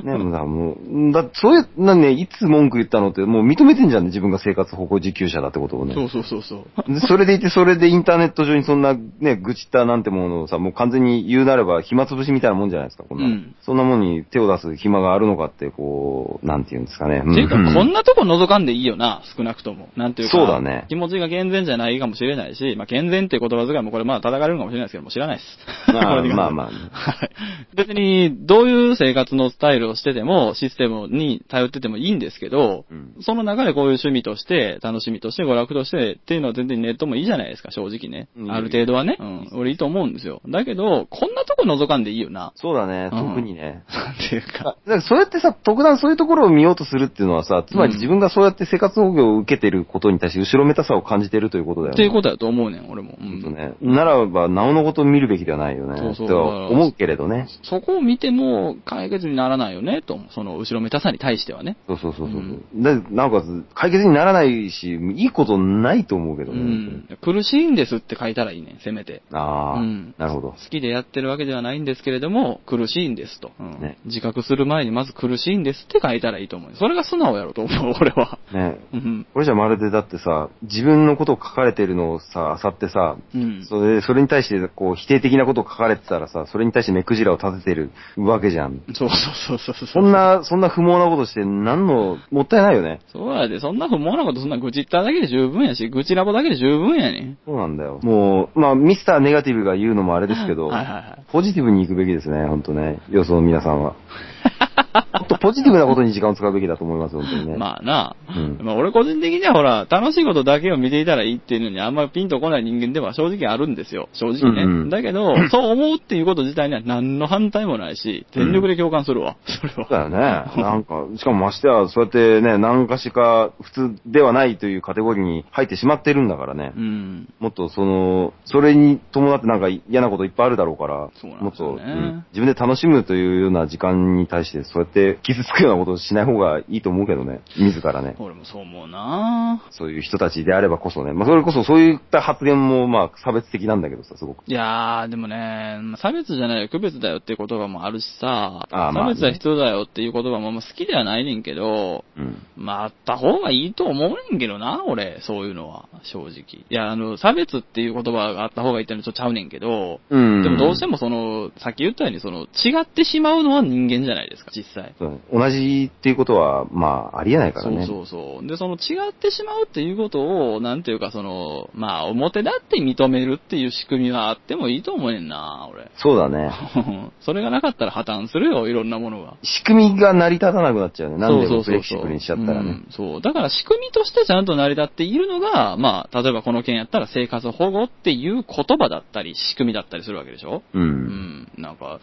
ね、もうだ、もう、だ、そういう、なんね、いつ文句言ったのって、もう認めてんじゃんね、自分が生活保護受給者だってことをね。そうそうそうそう。でそれでいて、それでインターネット上にそんなね、愚痴ったなんてものをさ、もう完全に言うなれば暇つぶしみたいなもんじゃないですか、こんなの。うんそんなもんに手を出す暇があるのかって、こう、なんていうんですかね。っていうか、んこんなとこ覗かんでいいよな、少なくとも。なんていうか。そうだね気持ちが健全じゃないかもしれないし、まあ、健全っていう言葉遣いもこれまあ叩かれるかもしれないですけども、知らないです。まあ まあはい。別に、どういう生活のスタイルをしてても、システムに頼っててもいいんですけど、うんその中でこういう趣味として、楽しみとして、娯楽としてっていうのは全然ネットもいいじゃないですか、正直ねう。んある程度はね。うん。俺いいと思うんですよ。だけど、こんなとこ覗かんでいいよな。そうだね、うん特にね。なんていうか。だからそうやってさ、特段そういうところを見ようとするっていうのはさ、つまり自分がそうやって生活保護を受けてることに対して後ろめたさを感じてるということだよね。っていうことだと思うねん、俺も。うんとね。ならば、なおのこと見るべきではないよね。そうそうとは思うけれどね。そこを見ても解決にならないよね、と。その後ろめたさに対してはね。そうそうそうそう。うんで、なおかつ、解決にならないし、いいことないと思うけどうね。ん。苦しいんですって書いたらいいね、せめて。ああ、うんなるほど好。きでやってるわけではないんですけれども、苦しいんですと。うんね自覚する前にまず苦しいんですって書いたらいいと思う。それが素直やろと思う、俺は。ね。うん。これじゃまるでだってさ、自分のことを書かれてるのをさ、漁ってさ、うん。それで、それに対して、こう、否定的なことを書かれてたらさ、それに対して目くじらを立ててるわけじゃん。そうそうそうそう。そん。な、そんな不毛なことして、何の、もったいないよね。そうやで、そんな不毛なことそんな愚痴っただけで十分やし、愚痴ラボだけで十分やねん。そうなんだよ。もう、まあ、ミスターネガティブが言うのもあれですけど、はいはいはい。ポジティブに行くべきですね、ほんとね。予想の皆さんは。もっとポジティブなことに時間を使うべきだと思います、本当にね。まあな。うんまあ俺個人的にはほら、楽しいことだけを見ていたらいいっていうのにあんまりピンとこない人間では正直あるんですよ。正直ね。うんうんだけど、そう思うっていうこと自体には何の反対もないし、全力で共感するわ。それは。そうだよね。なんか、しかもましては、そうやってね、何かしか普通ではないというカテゴリーに入ってしまってるんだからね。うん。もっとその、それに伴ってなんか嫌なこといっぱいあるだろうから、そうなんもっと、ですよねうん自分で楽しむというような時間に対して、そうやって傷つくようなことをしない方がいいと思うけどね。自らね。俺もそう思うなそういう人たちであればこそね。まあ、それこそそういった発言も、まあ、差別的なんだけどさ、すごく。いやー、でもね、差別じゃないよ、区別だよっていう言葉もあるしさ、あーまあね差別は必要だよっていう言葉もまあ好きではないねんけど、うん。まあ、あった方がいいと思うねんけどな、俺、そういうのは、正直。いや、あの、差別っていう言葉があった方がいいってのはちょっとちゃうねんけど、うん。でもどうしてもその、さっき言ったように、その、違ってしまうのは人間じゃないですか、実際。同じっていうことは、まあ、ありえないからね。そうそうそう。で、その違ってしまうっていうことを、なんていうかその、まあ、表だって認めるっていう仕組みはあってもいいと思うねんな、俺。そうだね。それがなかったら破綻するよ、いろんなものが。仕組みが成り立たなくなっちゃうね。何でそうそうそうもフレキシブルにしちゃったらね。うんそう。だから仕組みとしてちゃんと成り立っているのが、まあ、例えばこの件やったら生活保護っていう言葉だったり、仕組みだったりするわけでしょ？うん。うん。なんか、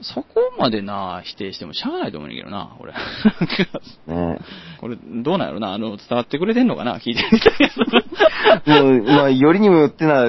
そこまでな、否定してもしゃあないと思うんだけどな、俺。ねこれ、どうなんやろなあの、伝わってくれてんのかな聞いてみたいやもう、まあ、よりにもよってな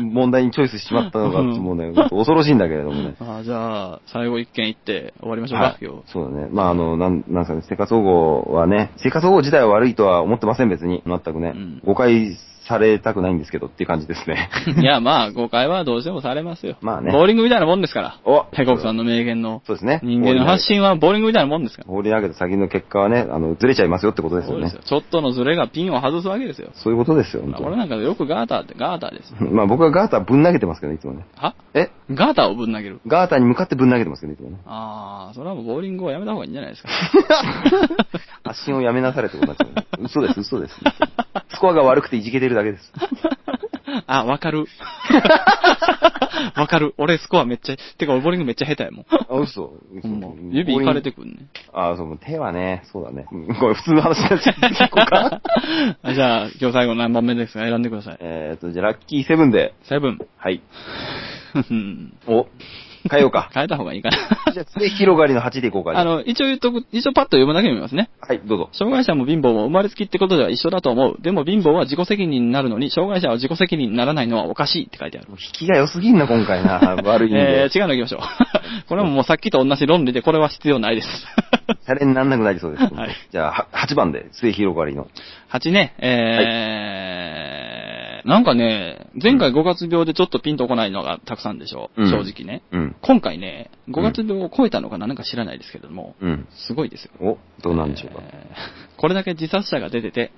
問題にチョイスしちまったのが、うんもうね、恐ろしいんだけれどもね。つ。あじゃあ、最後一件行って終わりましょうか、はい今日。そうだね。まあ、あの、なん、なんすかね、生活保護はね、生活保護自体は悪いとは思ってません、別に。全くね。うん誤解されたくないんですけどっていう感じですね。いや、まあ、誤解はどうしてもされますよ。まあねボーリングみたいなもんですから。おペコクさんの名言の。そうですね。人間の発信はボーリングみたいなもんですから。放り上げた先の結果はね、あの、ずれちゃいますよってことですよねそうですよ。。ちょっとのズレがピンを外すわけですよ。そういうことですよ、俺なんかよくガーターってガーターですよ。まあ僕はガーターぶん投げてますけどね、いつもね。は？え？ガーターをぶん投げる。ガーターに向かってぶん投げてますけどね、いつもね。あー、それはもうボーリングをやめた方がいいんじゃないですか。発信をやめなされってことになっちゃうね。嘘です、嘘です。スコアが悪くていじけてるだけです。あ、わかる。わかる。俺スコアめっちゃ、てか俺ボーリングめっちゃ下手やもん。あ、嘘。嘘ほんま指いかれてくんね。あ、そう、手はね、そうだね。う んこれ普通の話になっちゃって、ここか。あじゃあ、今日最後何番目ですか？選んでください。えーと、じゃあラッキーセブンで。セブン。はい。うんお、変えようか。変えた方がいいかな。じゃあ、末広がりの8でいこうか。あの、一応言っとく、一応パッと読むだけ読みますね。はい、どうぞ。障害者も貧乏も生まれつきってことでは一緒だと思う。でも貧乏は自己責任になるのに、障害者は自己責任にならないのはおかしいって書いてある。引きが良すぎんな、今回な。悪い意味で。えー、違うの行きましょう。これももうさっきと同じ論理で、これは必要ないです。シャレになんなくなりそうです。はいじゃあ、は8番で、末広がりの。8ね、えー、なんかね、前回5月病でちょっとピンとこないのがたくさんでしょ？う。うん正直ね。うん。今回ね、5月病を超えたのか何か知らないですけれども、うん。すごいですよ。お、どうなんでしょうか？えーこれだけ自殺者が出てて、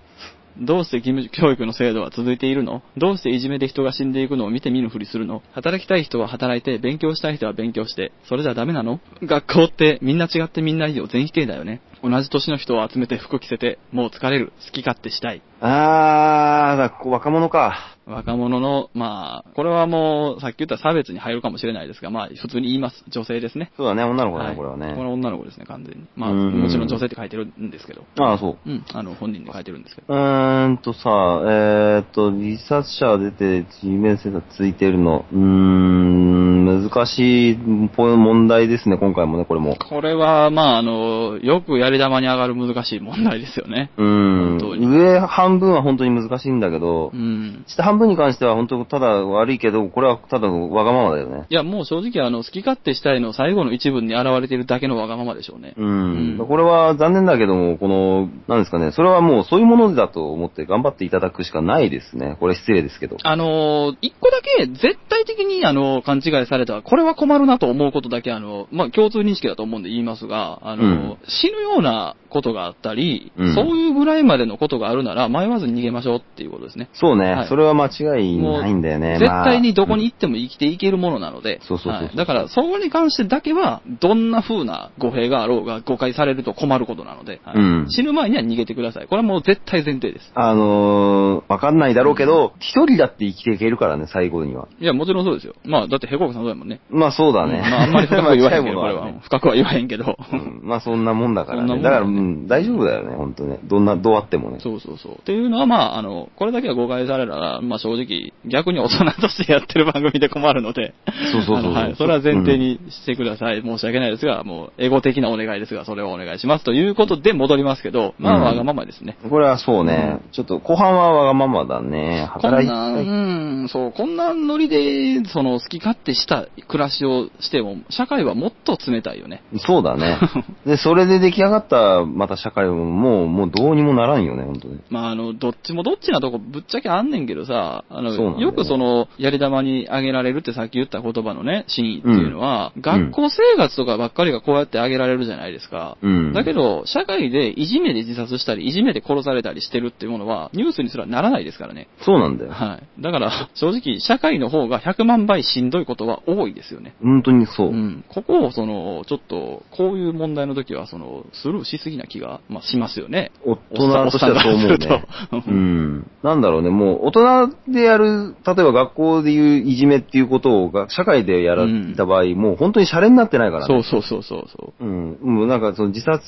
どうして義務教育の制度は続いているの？どうしていじめで人が死んでいくのを見て見ぬふりするの？働きたい人は働いて、勉強したい人は勉強して、それじゃダメなの？学校ってみんな違ってみんないいよ。全否定だよね。同じ年の人を集めて服着せて、もう疲れる。好き勝手したい。あー、だ若者か。若者の、まあ、これはもう、さっき言った差別に入るかもしれないですが、まあ、普通に言います。女性ですね。そうだね、女の子だね、はいこれはね。これは女の子ですね、完全に。まあ、うんもちろん女性って書いてるんですけど。ああ、そう。うん、あの、本人で書いてるんですけど。うーんとさ、えーっと、自殺者出て地面センサーついてるの。うーん、難しいポ問題ですね、今回もね、これも。これは、まあ、あの、よくやり玉に上がる難しい問題ですよね。うーん上半分は本当に難しいんだけどう、ん。下半分に関しては本当ただ悪いけど、これはただのわがままだよね。いや、もう正直、あの、好き勝手したいの最後の一文に現れているだけのわがままでしょうね。うん。うんこれは残念だけども、この、なんですかね、それはもうそういうものだと思って頑張っていただくしかないですね。これ失礼ですけど。あの、一個だけ絶対的に、あの、勘違いされた、これは困るなと思うことだけ、あの、まあ、共通認識だと思うんで言いますが、あの、うん死ぬようなことがあったり、うんそういうぐらいまでのことがあるなら、迷わずに逃げましょうっていうことですね。そうね、はいそれは間違いないんだよね。絶対にどこにま行っても生きていけるものなので、そうそうそうだから、そこに関してだけは、どんな風な語弊があろうが誤解されると困ることなので、はいうん死ぬ前には逃げてください。これはもう絶対前提です。あ、あのー、わかんないだろうけど、一人だって生きていけるからね、最後には。いや、もちろんそうですよ。まあ、だってヘコクさんそうやもんね。まあそうだね。まあ、あんまり深くは言わへんけど、これは。深くは言わへんけど。うんまあそんなもんだからね。だから、うん、大丈夫だよね、本当ね。どんな、どうあってもね。そうそうそう。っていうのは、まあ、あの、これだけは誤解されたら、まあ正直、逆に大人としてやってる番組で困るので、そうそうそうはい。それは前提にしてください。申し訳ないですが、もう、エゴ的なお願いですが、それをお願いします。ということで戻りますけど、まあ、うんわがままですね。これはそうね。ちょっと後半はわがままだね。こんな、働いたい。うん、そう、こんなノリで、その、好き勝手した暮らしをしても、社会はもっと冷たいよね。そうだね。で、それで出来上がった、また社会も、もう、もうどうにもならんよね、本当に。まあ、あの、どっちもどっちなとこぶっちゃけあんねんけどさ、あの、よよくその、やり玉にあげられるってさっき言った言葉のね、真意っていうのは、学校生活とかばっかりがこうやってあげられるじゃないですか。うん。だけど、社会でいじめで自殺したり、いじめで殺されたりしてるっていうものは、ニュースにすらならないですからね。そうなんだよ。はい。だから、正直、社会の方が100万倍しんどいことは多いですよね。本当にそう。うん。ここを、その、ちょっと、こういう問題の時は、その、スルーしすぎな気が、まあ、しますよね。大人としてはそう思うおっさんからねうん。なんだろうね、もう大人でやる、例えば学校でいういじめっていうことをが社会でやられた場合、もう本当にシャレになってないからね。そうそうそうそうそう。うん。もうなんかその自殺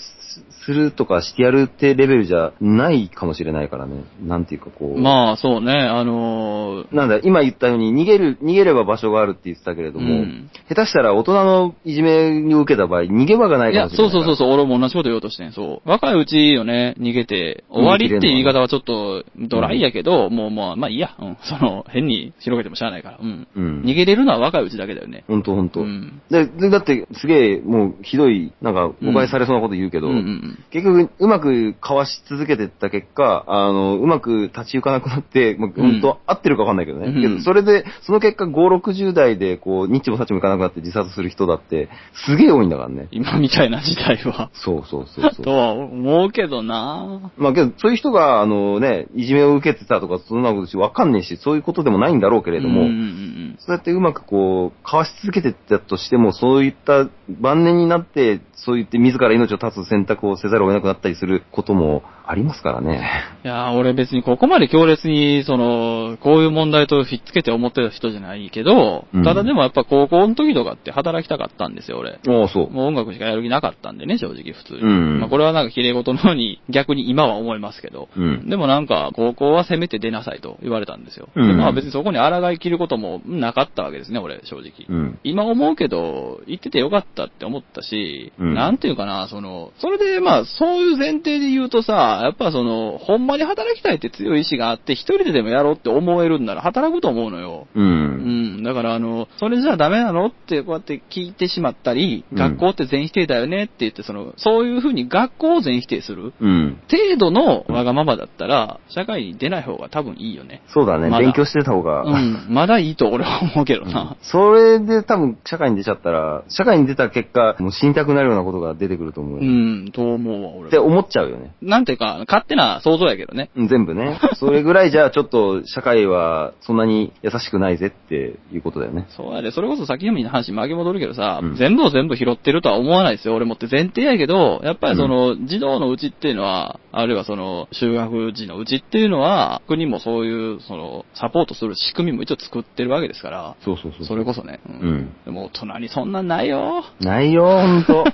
するとかしてやるってレベルじゃないかもしれないからね。なんていうかこう。まあ、そうね、あのーなんだ、今言ったように逃げる、逃げれば場所があるって言ってたけれども、うん下手したら大人のいじめを受けた場合、逃げ場がないいや、かもしれないから。そうそうそうそう、俺も同じこと言おうとしてん、そう。若いうちよね、逃げて、終わりっていう言い方はちょっとドライやけど、もうまあ、まあいいや、うん、その、変に広げてもしゃあないから、うん。うん逃げれるのは若いうちだけだよね。ほんとほんと。うんで、でだって、すげえ、もう、ひどい、なんか、誤解されそうなこと言うけど、うん。結局、うまくかわし続けてった結果、あの、うまく立ち行かなくなって、もううん本当、合ってるかわかんないけどね。うんけど、それで、その結果、5、60代で、こう、ニッチもサッチもいかなくなって自殺する人だって、すげえ多いんだからね。今みたいな時代は。そうそうそうそとう。は思うけどなまあけど、そういう人が、あのね、いじめを受けてたとか、そんなことし、わかんねえし、そういうことでもないんだろうけれども、うんうんうんそうやってうまくこう、かわし続けてったとしても、そういった晩年になって、そう言って自ら命を絶つ選択をせざるを得なくなったりすることもありますからね。いやー俺別にここまで強烈に、その、こういう問題とひっつけて思ってた人じゃないけど、うんただでもやっぱ高校の時とかって働きたかったんですよ、俺。ああ、そう。もう音楽しかやる気なかったんでね、正直普通に。うんまあこれはなんか綺麗事のように逆に今は思いますけど。うん。でもなんか、高校はせめて出なさいと言われたんですよ。うんでまあ別にそこに抗い切ることもなかったわけですね、俺、正直。うん。今思うけど、行っててよかったって思ったし、うんなんていうかな、その、それでまあ、そういう前提で言うとさ、やっぱその、ほんまに働きたいって強い意志があって、一人ででもやろうって思えるんなら働くと思うのよ。う。うんん、だからあの、それじゃダメなのってこうやって聞いてしまったり、うん学校って全否定だよねって言って、その、そういうふうに学校を全否定するうん。程度のわがままだったら、社会に出ない方が多分いいよね。そうだね。まだ勉強してた方が。うん、まだいいと俺は思うけどな。それで多分社会に出ちゃったら、社会に出た結果、もう死にたくなるようなことが出てくると思うよ。うん、と思うわ、俺はって思っちゃうよね。なんていうか、勝手な想像やけどね。うん全部ね。それぐらいじゃちょっと社会はそんなに優しくないぜっていうことだよね。そうやで、それこそ先読みの話巻き戻るけどさ、うん全部を全部拾ってるとは思わないですよ。俺もって前提やけど、やっぱりその、児童のうちっていうのは、あるいはその、修学時のうちっていうのは、国もそういう、その、サポートする仕組みも一応作ってるわけですから、そうそうそう。それこそね。うんうんでも大人にそんなんないよ。ないよ、ほんと。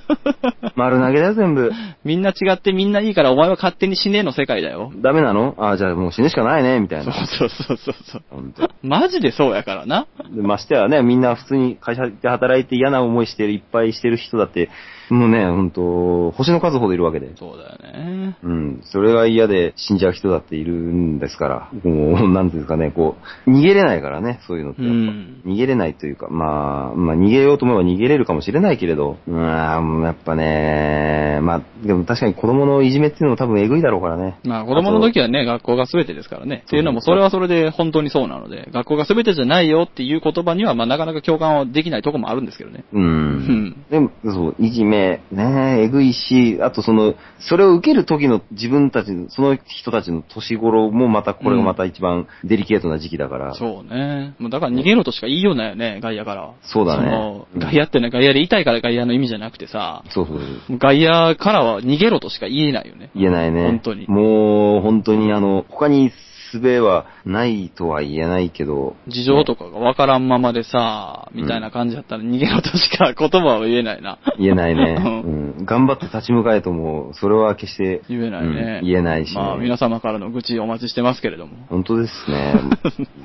丸投げだよ、全部。みんな違ってみんないいからお前は勝手に死ねえの世界だよ。ダメなの？ああ、じゃあもう死ぬしかないね、みたいそうな。そうそうそうそう。ほんと。マジでそうやからな。でましてはね、みんな普通に会社で働いて嫌な思いしてる、いっぱいしてる人だって、もうね、ほんと、星の数ほどいるわけで。そうだよね。うん。それが嫌で死んじゃう人だっているんですから、もう、なんていうんですかね、こう、逃げれないからね、そういうのってうやっぱ。ん。逃げれないというか、まあ、まあ逃げようと思えば逃げれるかもしれないけれど、うーん、やっぱね、ね。まあ、でも確かに子供のいじめっていうのも多分えぐいだろうからね。まあ子供の時はね、学校が全てですからね。っていうのも、それはそれで本当にそうなので、学校が全てじゃないよっていう言葉には、まあなかなか共感はできないとこもあるんですけどね。う。うんん。でも、そう、いじめ、ねえぐいし、あとその、それを受ける時の自分たちの、その人たちの年頃もまた、これがまた一番デリケートな時期だから。そうね。もうだから逃げろとしか言いようないよね、外野から。そうだね外野ってね、外野で痛いから外野の意味じゃなくてさ、そうそうそう。外野からは逃げろとしか言えないよね。言えないね。本当にもう、本当にあの、他に術はないとは言えないけど。事情とかがわからんままでさ、みたいな感じだったら逃げろとしか言葉は言えないな。言えないね。う うん。頑張って立ち向かえとも、それは決して。言えないね。うん言えないし、ね。まあ皆様からの愚痴お待ちしてますけれども。本当ですね。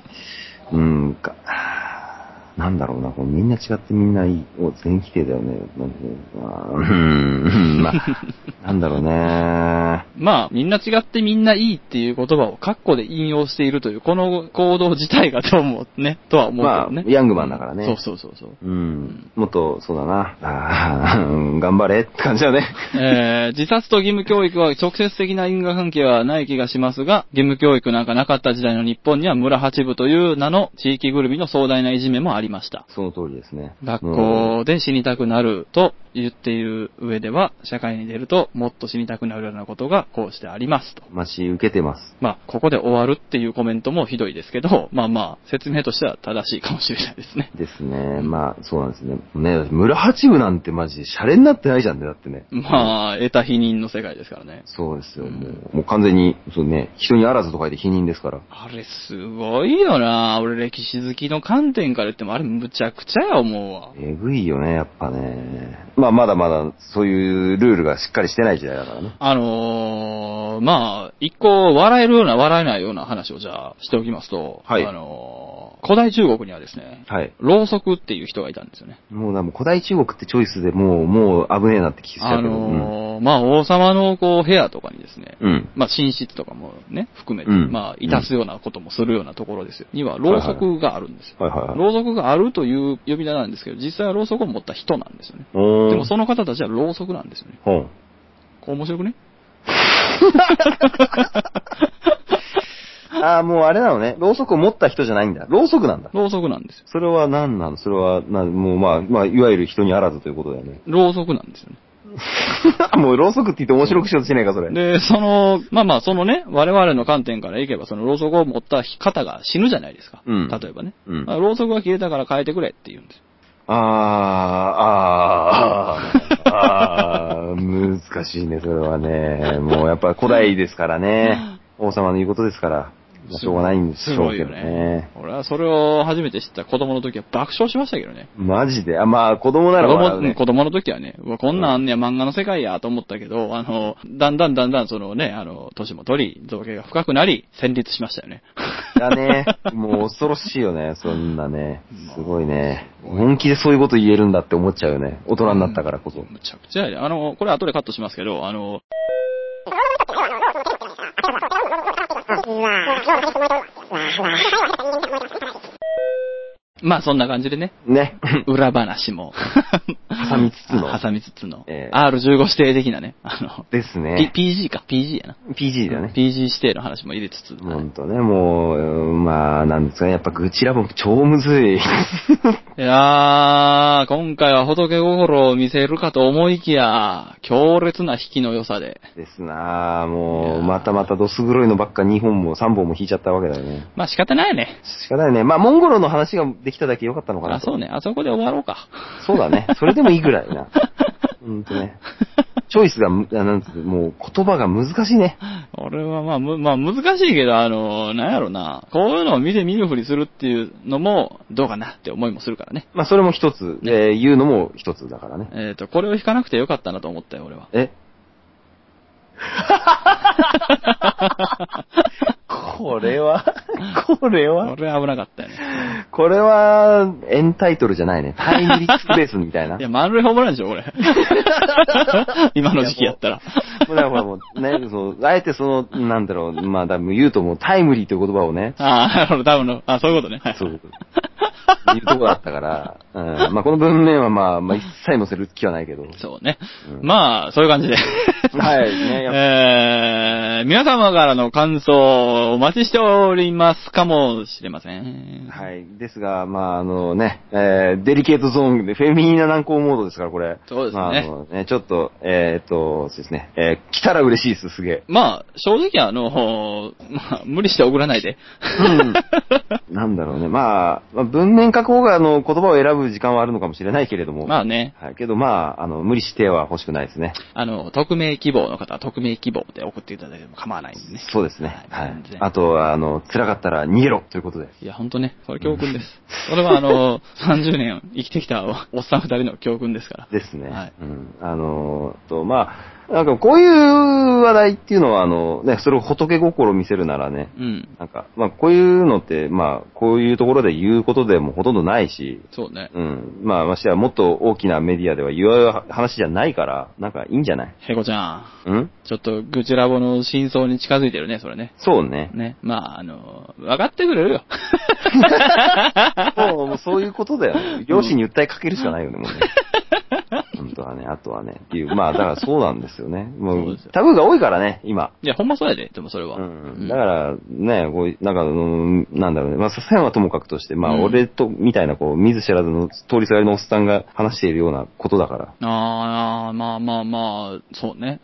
うん、か、なんだろうな、こうみんな違ってみんないい。お、全否定だよね。なんで、まあ、うん、まあ、なんだろうね。まあ、みんな違ってみんないいっていう言葉をカッコで引用しているという、この行動自体がどうもね、とは思うけまあどね。、ヤングマンだからね。そうそうそうそう。うん。もっと、そうだな。あ 頑張れって感じだね。えー自殺と義務教育は直接的な因果関係はない気がしますが、義務教育なんかなかった時代の日本には村八部という名の地域ぐるみの壮大ないじめもありました。その通りですね。学うん校で死にたくなると言っている上では、社会に出るともっと死にたくなるようなことがこうしてありますと。待ち受けてます。まあ、ここで終わるっていうコメントもひどいですけど、まあまあ、説明としては正しいかもしれないですね。ですね。まあ、そうなんですね。ね、村八部なんてマジ、シャレになってないじゃんね、だってね。まあ、得た否認の世界ですからね。そうですよ。もうもう完全に、そうね、人にあらずと書いて否認ですから。あれすごいよな俺歴史好きの観点から言ってもあれむちゃくちゃや思うわ。えぐいよね、やっぱね。まあ、まだまだ、そういうルールがしっかりしてない時代だからね。あのー、まあ、一個笑えるような笑えないような話をじゃあしておきますと、はいあのー、古代中国にはですね、はい。ろうそくっていう人がいたんですよね。もうな、もう古代中国ってチョイスでもう、もう危ねえなって気しちゃあうけど。のー、まあ、王様のこう、部屋とかにですね、うん。うん。まあ、寝室とかもね、含めて、うんまあ、いたすようなこともするようなところですよ。には、ろうそくがあるんですよ。はいはいはい。ろうそくがあるという呼び名なんですけど、実際はろうそくを持った人なんですよね。おーでもその方たちはろうそくなんですよね。ほん。こう面白くね？ああ、もうあれなのね。ろうそくを持った人じゃないんだ。ろうそくなんだ。ろうそくなんですよ。それは何なの？それは、な、もうまあ、まあ、いわゆる人にあらずということだよね。ろうそくなんですよね。もうろうそくって言って面白くしようとしないか、それ。で、その、まあまあ、そのね、我々の観点からいけば、そのろうそくを持った方が死ぬじゃないですか。うん例えばね。うんまあろうそくが消えたから変えてくれって言うんですよ。あー、あー、あー、難しいね、それはね。もうやっぱ古代ですからね。王様の言うことですから。まあしょうがないんでしょうけどね。俺はそれを初めて知った子供の時は爆笑しましたけどね。マジで？あ、まあ、子供なら子供笑うね。子供の時はね、うわ、こんなんあんねや、漫画の世界やと思ったけど、あの、だんだんだんだんそのね、あの、年も取り、造形が深くなり、戦慄しましたよね。だね。もう恐ろしいよね、そんなね。すごいね。本気でそういうこと言えるんだって思っちゃうよね。大人になったからこそ。むちゃくちゃやで。あの、これ後でカットしますけど、あの、其实啊我还是想摸一下这个まあそんな感じでね、ね。裏話も、挟みつつの挟みつつの、ええ R15 指定的なね、あの、ですね。P- PG か、PG やな。PG だね。PG 指定の話も入れつつ、ほんとね、もう、うんまあ、なんですかね、やっぱ愚痴ラボも超むずい。いやー、今回は仏心を見せるかと思いきや、強烈な引きの良さで。ですなあもう、またまたどす黒いのばっか2本も3本も引いちゃったわけだよね。まあ仕方ないね。仕方ないね。まあ、モンゴルの話ができただけ良かったのかなあ、とそうね。あそこで終わろうか。そうだね。それでもいいぐらいな。ほんとね。チョイスがなんつうもう言葉が難しいね。俺はまあ、む、まあ難しいけど、あの、なんやろな。こういうのを見て見ぬふりするっていうのも、どうかなって思いもするからね。まあ、それも一つ、えー言うのも一つだからね。えっ、と、これを引かなくてよかったなと思ったよ、俺は。え？これは、これは、これは危なかったよね。これは、エンタイトルじゃないね。タイムリスクベースみたいな。いや、満塁ホームランでしょ、これ。今の時期やったら。もうだからもうね、そう、あえてその、なんだろう、まあ、多分言うともうタイムリーという言葉をね、ああ、なるほど、多分の、あそういうことね。はいそういうこいうとこだったから、うん、まあこの文面はまあ、まあ一切載せる気はないけど。そうね。うんまあ、そういう感じで。はいねえー、皆様からの感想をお待ちしておりますかもしれません。はい。ですが、まあ、あのね、えー、デリケートゾーンで、フェミニーな難航モードですから、これ。そうですねまあ、あのね、ちょっと、えー、っと、そうですね、えー、来たら嬉しいです、すげえ。まあ、正直あの、まあ、無理して送らないで。うんなんだろうね。まあ、まあ、文面書く方が、あの、言葉を選ぶ時間はあるのかもしれないけれども。まあね、はい。けど、まあ、あの、無理しては欲しくないですね。あの、匿名希望の方は匿名希望で送っていただいても構わないんでね。そうですね。はい全。然あとは、あの、辛かったら逃げろということで。いや、ほんとね、それ教訓です。それはあの、30年生きてきたおっさん二人の教訓ですから。ですね。はいうん。あのーと、まあ、なんかこういう話題っていうのは、あの、ね、それを仏心を見せるならね、うん。なんか、まあ、こういうのって、まあ、こういうところで言うことでもほとんどないし、そうね。うん。まあ、ましてやもっと大きなメディアでは言う話じゃないから、なんかいいんじゃない？ヘコちゃん。うん？ちょっと、愚痴ラボの真相に近づいてるね、それね。そうね。ね。まあ、あの、分かってくれるよ。もう、もうそういうことだよね。両親に訴えかけるしかないよね、もうね。本当はね、あとはね、っていう。まあ、だからそうなんですよね。もうタブーが多いからね、今。いや、ほんまそうやで、でもそれは。うん。だから、ね、こう、なんか、うんなんだろうね。まあ、笹山はともかくとして、まあ、うん俺と、みたいな、こう、見ず知らずの通りすがりのおっさんが話しているようなことだから。ああ、まあまあまあ、そうね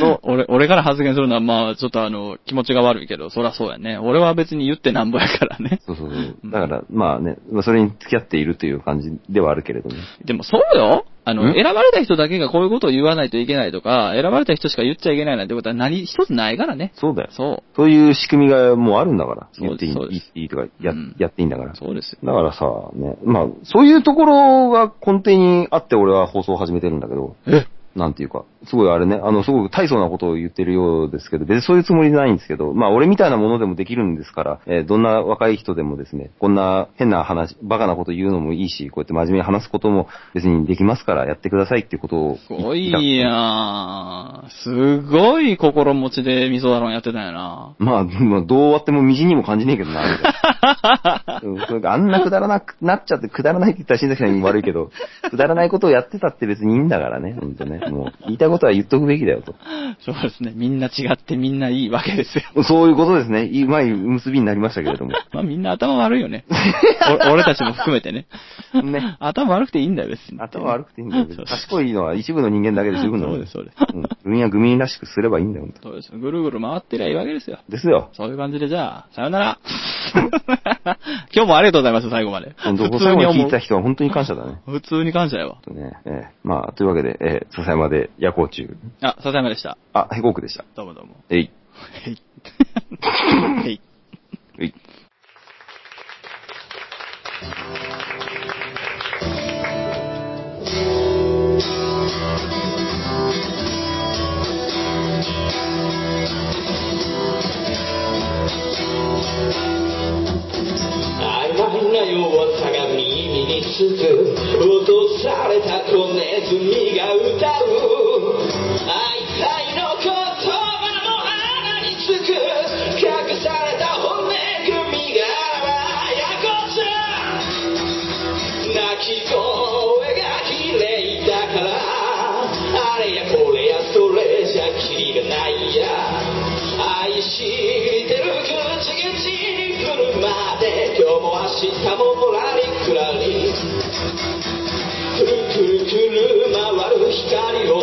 そう。俺、俺から発言するのはまあ、ちょっとあの、気持ちが悪いけど、そりゃそうやね。俺は別に言ってなんぼやからね。そうそうそう。だから、まあね、まあ、それに付き合っているという感じではあるけれどね。でもそうよあの、ん？選ばれた人だけがこういうことを言わないといけないとか、選ばれた人しか言っちゃいけないなんてことは何一つないからね。そうだよ。そそういう仕組みがもうあるんだから。そう言っていいいいとかや,、うんやっていいんだからう。。そうですよ。だからさ、ね、まあ、そういうところが根底にあって俺は放送を始めてるんだけど、え？なんていうか、すごいあれね、あの、すごく大層なことを言ってるようですけど、別にそういうつもりないんですけど、まあ、俺みたいなものでもできるんですから、えーどんな若い人でもですね、こんな変な話、バカなこと言うのもいいし、こうやって真面目に話すことも別にできますから、やってくださいってことをすご言いやん。すごい心持ちで味噌だろんやってたんやな。まあ、まあ、どう終わってもみじんにも感じねえけどな、みたあんなくだらなくなっちゃって、くだらないって言ったら新崎さんに悪いけど、くだらないことをやってたって別にいいんだからね、ほんとね。もう、言いたいことは言っとくべきだよと。そうですね。みんな違ってみんないいわけですよ。そういうことですね。いいうまい結びになりましたけれども。まあみんな頭悪いよね。お俺たちも含めてね。ね。頭悪くていいんだよ、別に。頭悪くていいんだよ。賢いのは一部の人間だけで十分なのそうです、そうです。うん。グミはグミらしくすればいいんだよ。そうです。ぐるぐる回ってりゃいいわけですよ。ですよ。そういう感じでじゃあ、さよなら。今日もありがとうございます、最後まで。本当、最後に聞いうた人は本当に感謝だね。普通に感謝やわ。とね、えーまあ、というわけで、えー、笹山で夜行中。あ、笹山でした。あ、ヘコークでした。どうもどうも。えい。へい。へい。えい。つ落とされた子ネズミが歌う。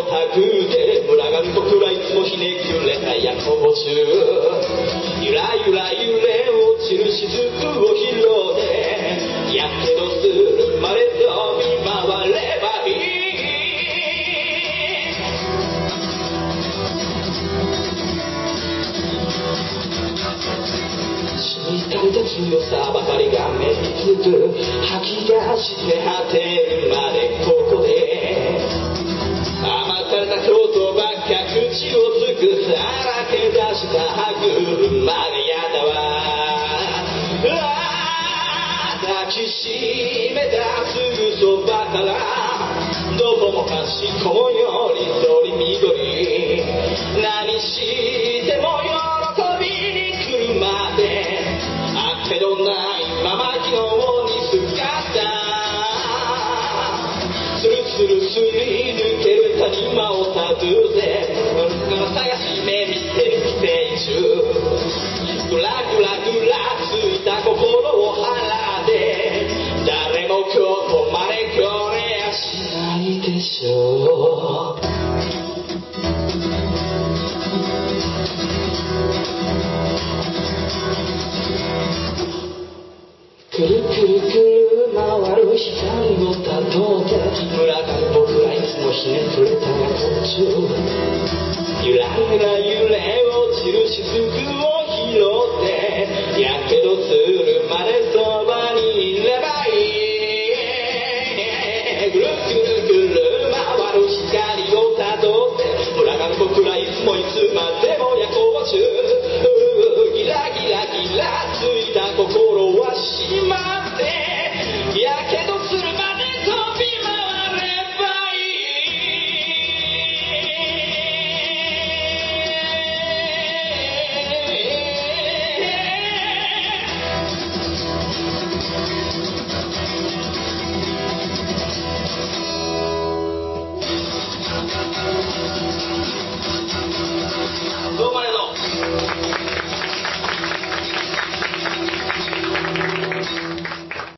光をたぐって群がる僕らいつもひねくれた夜行中ゆらゆら揺れ落ちる雫を拾ってやけどするまで飛び回ればいい染み垂れた強さばかりが目につく吐き出して果てを尽くさらけ出した白馬にうわは抱きしめたすぐそばからどこもかしこよりどり何しても喜び。に来るまであってのないまま昨日にすかったつるつるすり抜ける谷間をたどる